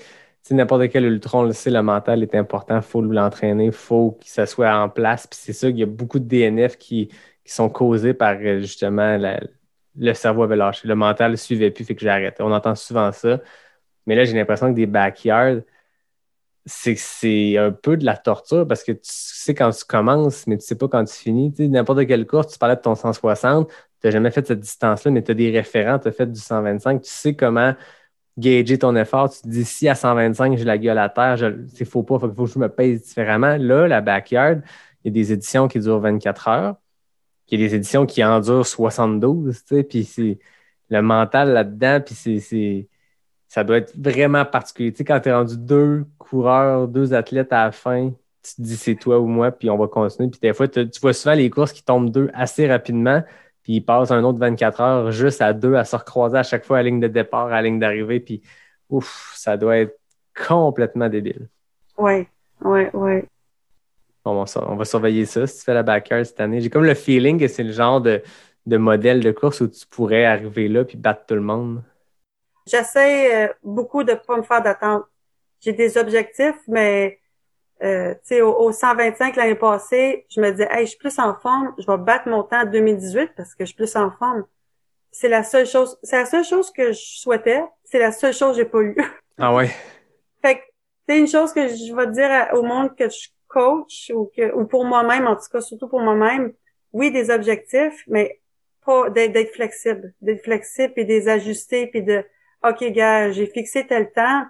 n'importe quel ultron le sait, le mental est important, il faut l'entraîner, il faut que ça soit en place. Puis c'est sûr qu'il y a beaucoup de DNF qui, sont causés par euh, justement le cerveau avait lâché. Le mental ne suivait plus, fait que j'ai arrêté. On entend souvent ça. Mais là, j'ai l'impression que des backyards, c'est un peu de la torture parce que tu sais quand tu commences, mais tu sais pas quand tu finis. Tu n'importe quelle course, tu parlais de ton 160, tu n'as jamais fait cette distance-là, mais tu as des référents, tu as fait du 125, tu sais comment gager ton effort. Tu te dis si à 125, j'ai la gueule à terre, c'est faux pas, il faut que je me pèse différemment. Là, la backyard, il y a des éditions qui durent 24 heures, il y a des éditions qui en durent 72, tu sais, puis c'est le mental là-dedans, puis c'est ça doit être vraiment particulier. Tu sais, quand tu es rendu deux coureurs, deux athlètes à la fin, tu te dis c'est toi ou moi, puis on va continuer. Puis des fois, tu vois souvent les courses qui tombent deux assez rapidement, puis ils passent un autre 24 heures juste à deux à se recroiser à chaque fois à la ligne de départ, à la ligne d'arrivée, puis ouf, ça doit être complètement débile. Oui, oui, oui. On va, sur- on va surveiller ça si tu fais la backyard cette année. J'ai comme le feeling que c'est le genre de, de modèle de course où tu pourrais arriver là puis battre tout le monde. J'essaie euh, beaucoup de pas me faire d'attente. J'ai des objectifs, mais euh, tu sais, au, au 125 l'année passée, je me disais, hey, je suis plus en forme, je vais battre mon temps en 2018 parce que je suis plus en forme. C'est la seule chose, c'est la seule chose que je souhaitais, c'est la seule chose que j'ai pas eu. Ah ouais. fait que c'est une chose que je vais dire à- au monde que je coach ou que ou pour moi-même en tout cas surtout pour moi-même, oui des objectifs, mais pas d'être d'être flexible, d'être flexible et des ajuster puis de OK gars, j'ai fixé tel temps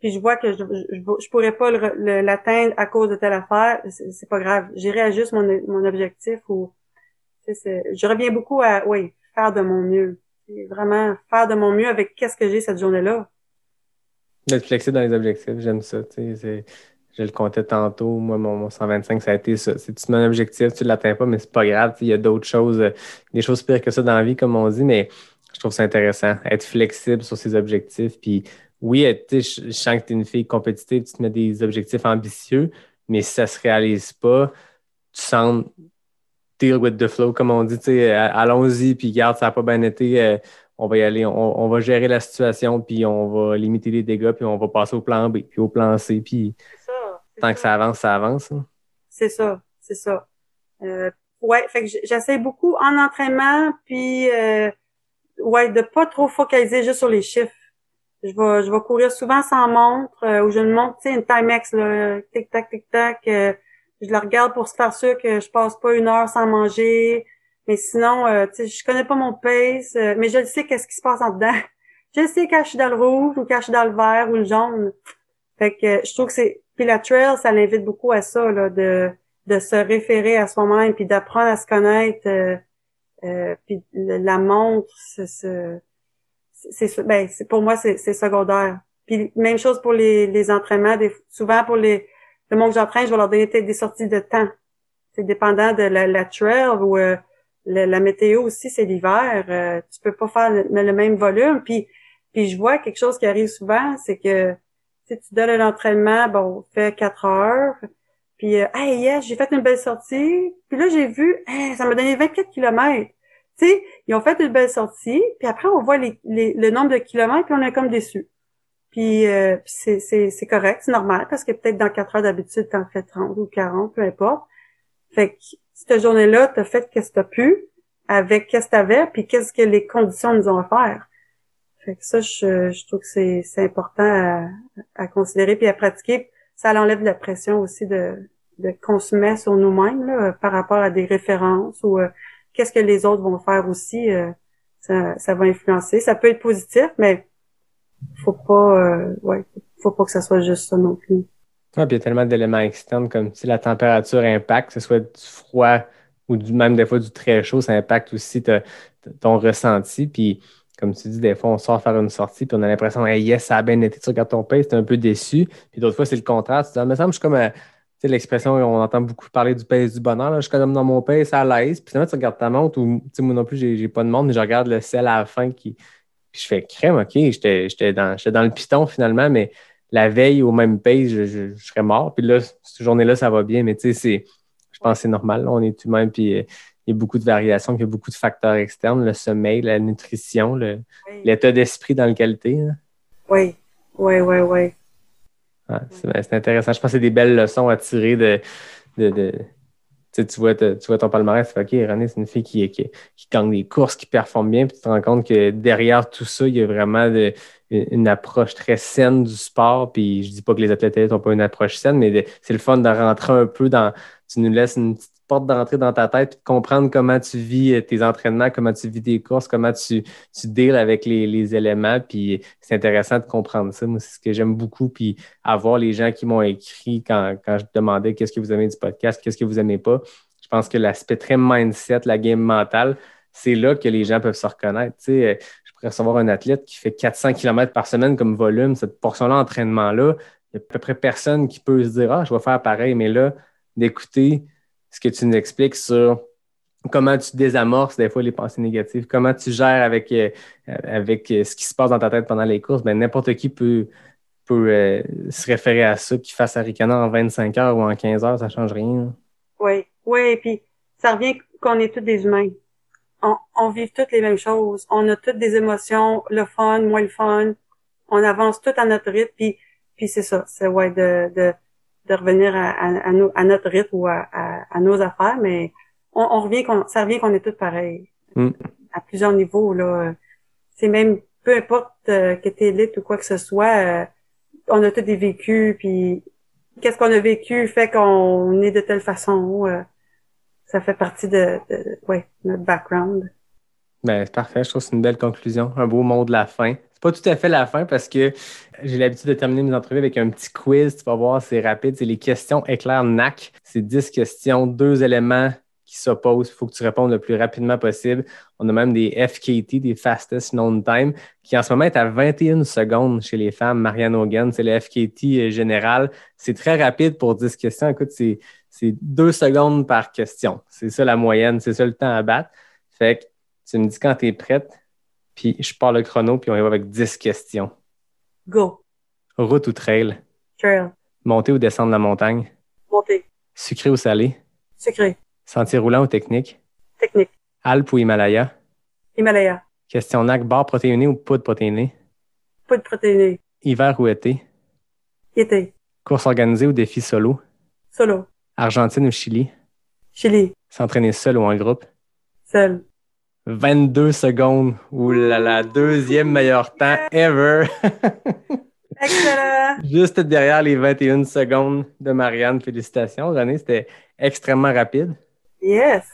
puis je vois que je pourrais pas l'atteindre à cause de telle affaire, c'est pas grave, j'irai ajuster mon mon objectif ou je reviens beaucoup à oui, faire de mon mieux. Vraiment faire de mon mieux avec qu'est-ce que j'ai cette journée-là. D'être flexible dans les objectifs, j'aime ça. Je le comptais tantôt. Moi, mon, mon 125, ça a été ça. C'est tu mets un objectif, tu ne l'atteins pas, mais c'est pas grave. Il y a d'autres choses, euh, des choses pires que ça dans la vie, comme on dit, mais je trouve ça intéressant. Être flexible sur ses objectifs. Puis oui, être- tu sais, je, je sens que tu es une fille compétitive, tu te mets des objectifs ambitieux, mais si ça se réalise pas, tu sens deal with the flow, comme on dit, tu sais, allons-y, puis garde, ça n'a pas bien été. euh, on va y aller, on, on va gérer la situation, puis on va limiter les dégâts, puis on va passer au plan B, puis au plan C, puis C'est ça. tant ça. que ça avance, ça avance. hein. C'est ça, c'est ça. Euh, ouais, fait que j'essaie beaucoup en entraînement, puis euh, ouais, de pas trop focaliser juste sur les chiffres. je vais, je vais courir souvent sans montre, euh, ou je me montre, tu sais, une Timex, là, tic-tac, tic-tac. euh, je la regarde pour se faire sûr que je passe pas une heure sans manger. Mais sinon, euh, tu sais, je connais pas mon pace, euh, mais je sais qu'est-ce qui se passe en dedans. Je sais quand je dans le rouge ou quand dans le vert ou le jaune. Fait que euh, je trouve que c'est... Puis la trail, ça l'invite beaucoup à ça, là, de, de se référer à soi-même, puis d'apprendre à se connaître. Euh, puis la montre, c'est... ben pour moi c'est secondaire. Puis même chose pour les, les entraînements. Des, souvent pour les le monde que j'entraîne, je vais leur donner des sorties de temps. C'est dépendant de la, la trail ou euh, le- la météo aussi, c'est l'hiver. Euh, tu peux pas faire le, le même volume. Puis puis je vois quelque chose qui arrive souvent, c'est que sais, tu donnes un entraînement, bon, fait quatre heures. Puis, euh, hey, yes, j'ai fait une belle sortie. Puis là, j'ai vu, hey, ça m'a donné 24 kilomètres. Tu sais, ils ont fait une belle sortie. Puis après, on voit les, les- le nombre de kilomètres, puis on est comme déçu. Puis, euh, puis c'est, correct, c'est normal, parce que peut-être dans quatre heures d'habitude, t'en fais 30 ou 40, peu importe. Fait que cette journée-là, t'as fait qu'est-ce que t'as pu, avec qu'est-ce que t'avais, puis qu'est-ce que les conditions nous ont offert. Fait que ça, je, je trouve que c'est, important à, à considérer puis à pratiquer. Ça enlève de la pression aussi de, de consommer sur nous-mêmes là, par rapport à des références ou euh, qu'est-ce que les autres vont faire aussi. euh, ça, ça va influencer. Ça peut être positif, mais faut pas, euh, ouais, faut pas que ça soit juste ça non plus. Ouais, puis il y a tellement d'éléments externes comme si la température impacte, que ce soit du froid ou du, même des fois du très chaud, ça impacte aussi ton ressenti. Puis comme tu dis, des fois, on sort faire une sortie, puis on a l'impression, hey, yes, ça a bien été, tu regardes ton pace, t'es un peu déçu. Puis d'autres fois, c'est le contraire. Tu dis, ah, mais ça je suis comme, euh, l'expression, on entend beaucoup parler du pace du bonheur, là, je suis comme dans mon pace à l'aise. Puis finalement, tu regardes ta montre, ou, tu sais, moi non plus, j'ai pas de montre, mais je regarde le ciel à la fin qui. Puis je fais crème, OK, j'étais dans, dans le piton finalement, mais la veille au même pace, je, je- je serais mort. Puis là, cette journée-là, ça va bien, mais tu sais, c'est, je pense que c'est normal. là. on est humain, puis euh, il y a beaucoup de variations, il y a beaucoup de facteurs externes, le sommeil, la nutrition, Oui, l'état d'esprit dans lequel tu es. oui, oui, oui. oui. Ben, c'est intéressant. Je pense que c'est des belles leçons à tirer de. tu vois, tu vois ton palmarès, tu fais OK, René, c'est une fille qui, qui, gagne des courses, qui performe bien, puis tu te rends compte que derrière tout ça, il y a vraiment une approche très saine du sport. Puis je dis pas que les athlètes n'ont pas une approche saine, mais c'est le fun de rentrer un peu dans. Tu nous laisses une petite porte d'entrée dans ta tête, comprendre comment tu vis euh, tes entraînements, comment tu vis tes courses, comment tu, tu deals avec les, les éléments. Puis c'est intéressant de comprendre ça. Moi, c'est ce que j'aime beaucoup. Puis avoir les gens qui m'ont écrit quand, quand je demandais qu'est-ce que vous aimez du podcast, qu'est-ce que vous aimez pas. Je pense que l'aspect très mindset, la game mentale, c'est là que les gens peuvent se reconnaître. Tu sais, euh, je pourrais recevoir un athlète qui fait 400 km par semaine comme volume, cette portion-là d'entraînement-là. Il y a à peu près personne qui peut se dire Ah, je vais faire pareil, mais là, d'écouter ce que tu nous expliques sur comment tu désamorces des fois les pensées négatives, comment tu gères avec, euh, avec euh, ce qui se passe dans ta tête pendant les courses, ben, n'importe qui peut, peut euh, se référer à ça, qu'il fasse Arikana en 25 heures ou en 15 heures, ça change rien. Oui, oui, puis ça revient qu'on est tous des humains. On, on vit toutes les mêmes choses. On a toutes des émotions, le fun, moins le fun. On avance tout à notre rythme, puis, puis c'est ça, c'est ouais de, de, de revenir à, à, à, nos- à notre rythme ou à, à, à nos affaires, mais on, on revient qu'on, ça revient qu'on est tous pareils. Mm. À plusieurs niveaux, là. C'est même, peu importe euh, que t'es élite ou quoi que ce soit, euh, on a tous des vécus, puis qu'est-ce qu'on a vécu fait qu'on est de telle façon. euh, ça fait partie de, de ouais, notre background. Ben, c'est parfait. Je trouve que c'est une belle conclusion. Un beau mot de la fin. Pas tout à fait la fin parce que j'ai l'habitude de terminer mes entrevues avec un petit quiz. Tu vas voir, c'est rapide. C'est les questions éclair NAC. C'est 10 questions, deux éléments qui s'opposent. Il faut que tu répondes le plus rapidement possible. On a même des FKT, des Fastest Known Time, qui en ce moment est à 21 secondes chez les femmes. Marianne Hogan, c'est le FKT général. C'est très rapide pour 10 questions. Écoute, c'est c'est deux secondes par question. C'est ça la moyenne, c'est ça le temps à battre. Fait que tu me dis quand tu es prête, puis je pars le chrono, puis on y va avec 10 questions. Go. Route ou trail? Trail. Monter ou descendre la montagne? Montée. Sucré ou salé? Secret. Sentier roulant ou technique? Technique. Alpes ou Himalaya? Himalaya. Question NAC, barre protéinée ou poudre protéinée? Poudre protéinée. Hiver ou été? Été. Course organisée ou défi solo? Solo. Argentine ou Chili? Chili. S'entraîner seul ou en groupe? Seul. 22 secondes. Ouh là là, deuxième meilleur temps ever. Excellent. Juste derrière les 21 secondes de Marianne. Félicitations, René. C'était extrêmement rapide. Yes.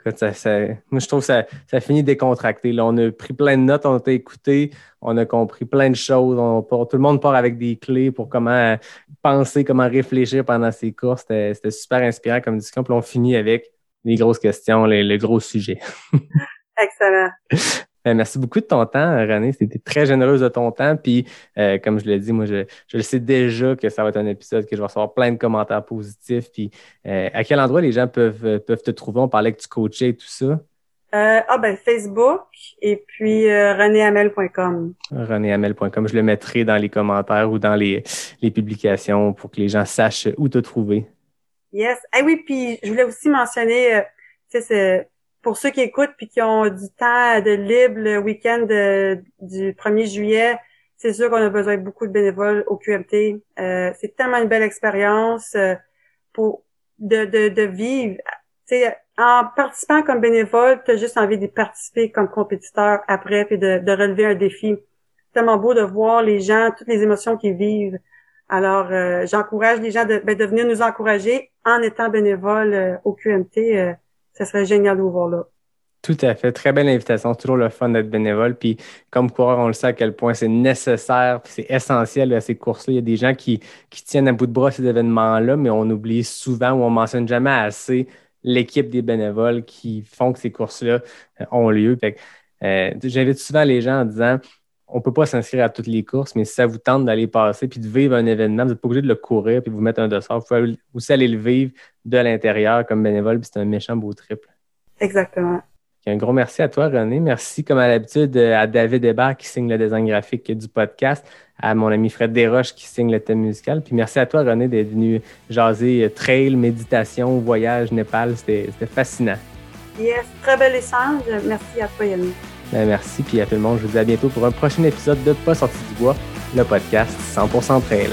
Écoute, ça, ça- moi, je trouve que ça, ça finit décontracté. Là, on a pris plein de notes, on t'a écouté, on a compris plein de choses. On part- tout le monde part avec des clés pour comment penser, comment réfléchir pendant ces courses. C'était c'était super inspirant comme discussion. Puis on finit avec les grosses questions, les, les gros sujets. Excellent. Ben, merci beaucoup de ton temps, René. C'était très généreuse de ton temps. Puis, euh, comme je l'ai dit, moi, je, je le sais déjà que ça va être un épisode que je vais recevoir plein de commentaires positifs. Puis, euh, à quel endroit les gens peuvent, euh, peuvent te trouver? On parlait que tu coachais et tout ça. Euh, ah ben Facebook et puis euh, renéamel.com. renéamel.com. Je le mettrai dans les commentaires ou dans les, les publications pour que les gens sachent où te trouver. Yes. Ah oui, puis je voulais aussi mentionner, euh, tu sais, c'est pour ceux qui écoutent puis qui ont du temps de libre le week-end du 1er juillet, c'est sûr qu'on a besoin de beaucoup de bénévoles au QMT. Euh, c'est tellement une belle expérience euh, pour de, de, de vivre. En participant comme bénévole, tu as juste envie de participer comme compétiteur après puis de, de relever un défi. C'est tellement beau de voir les gens, toutes les émotions qu'ils vivent. Alors, euh, j'encourage les gens de, ben, de venir nous encourager en étant bénévole euh, au QMT. Ça serait génial de vous voir là. Tout à fait. Très belle invitation. Toujours le fun d'être bénévole. Puis, comme coureur, on le sait à quel point c'est nécessaire, c'est essentiel à ces courses-là. Il y a des gens qui, tiennent à bout de bras ces événements-là, mais on oublie souvent ou on mentionne jamais assez l'équipe des bénévoles qui font que ces courses-là euh, ont lieu. Euh, J'invite souvent les gens en disant on ne peut pas s'inscrire à toutes les courses, mais si ça vous tente d'aller passer puis de vivre un événement, vous n'êtes pas obligé de le courir puis de vous mettre un dossard. Vous pouvez aussi aller le vivre de l'intérieur comme bénévole, puis c'est un méchant beau triple. Exactement. Un gros merci à toi, René. Merci, comme à l'habitude, à David Hébert qui signe le design graphique du podcast, à mon ami Fred Desroches qui signe le thème musical. Puis merci à toi, René, d'être venu jaser trail, méditation, voyage, Népal. C'était c'était fascinant. Yes, très bel échange. Merci à toi, Yannick. Ben, merci, puis à tout le monde. Je vous dis à bientôt pour un prochain épisode de Pas sorti du bois, le podcast 100% trail.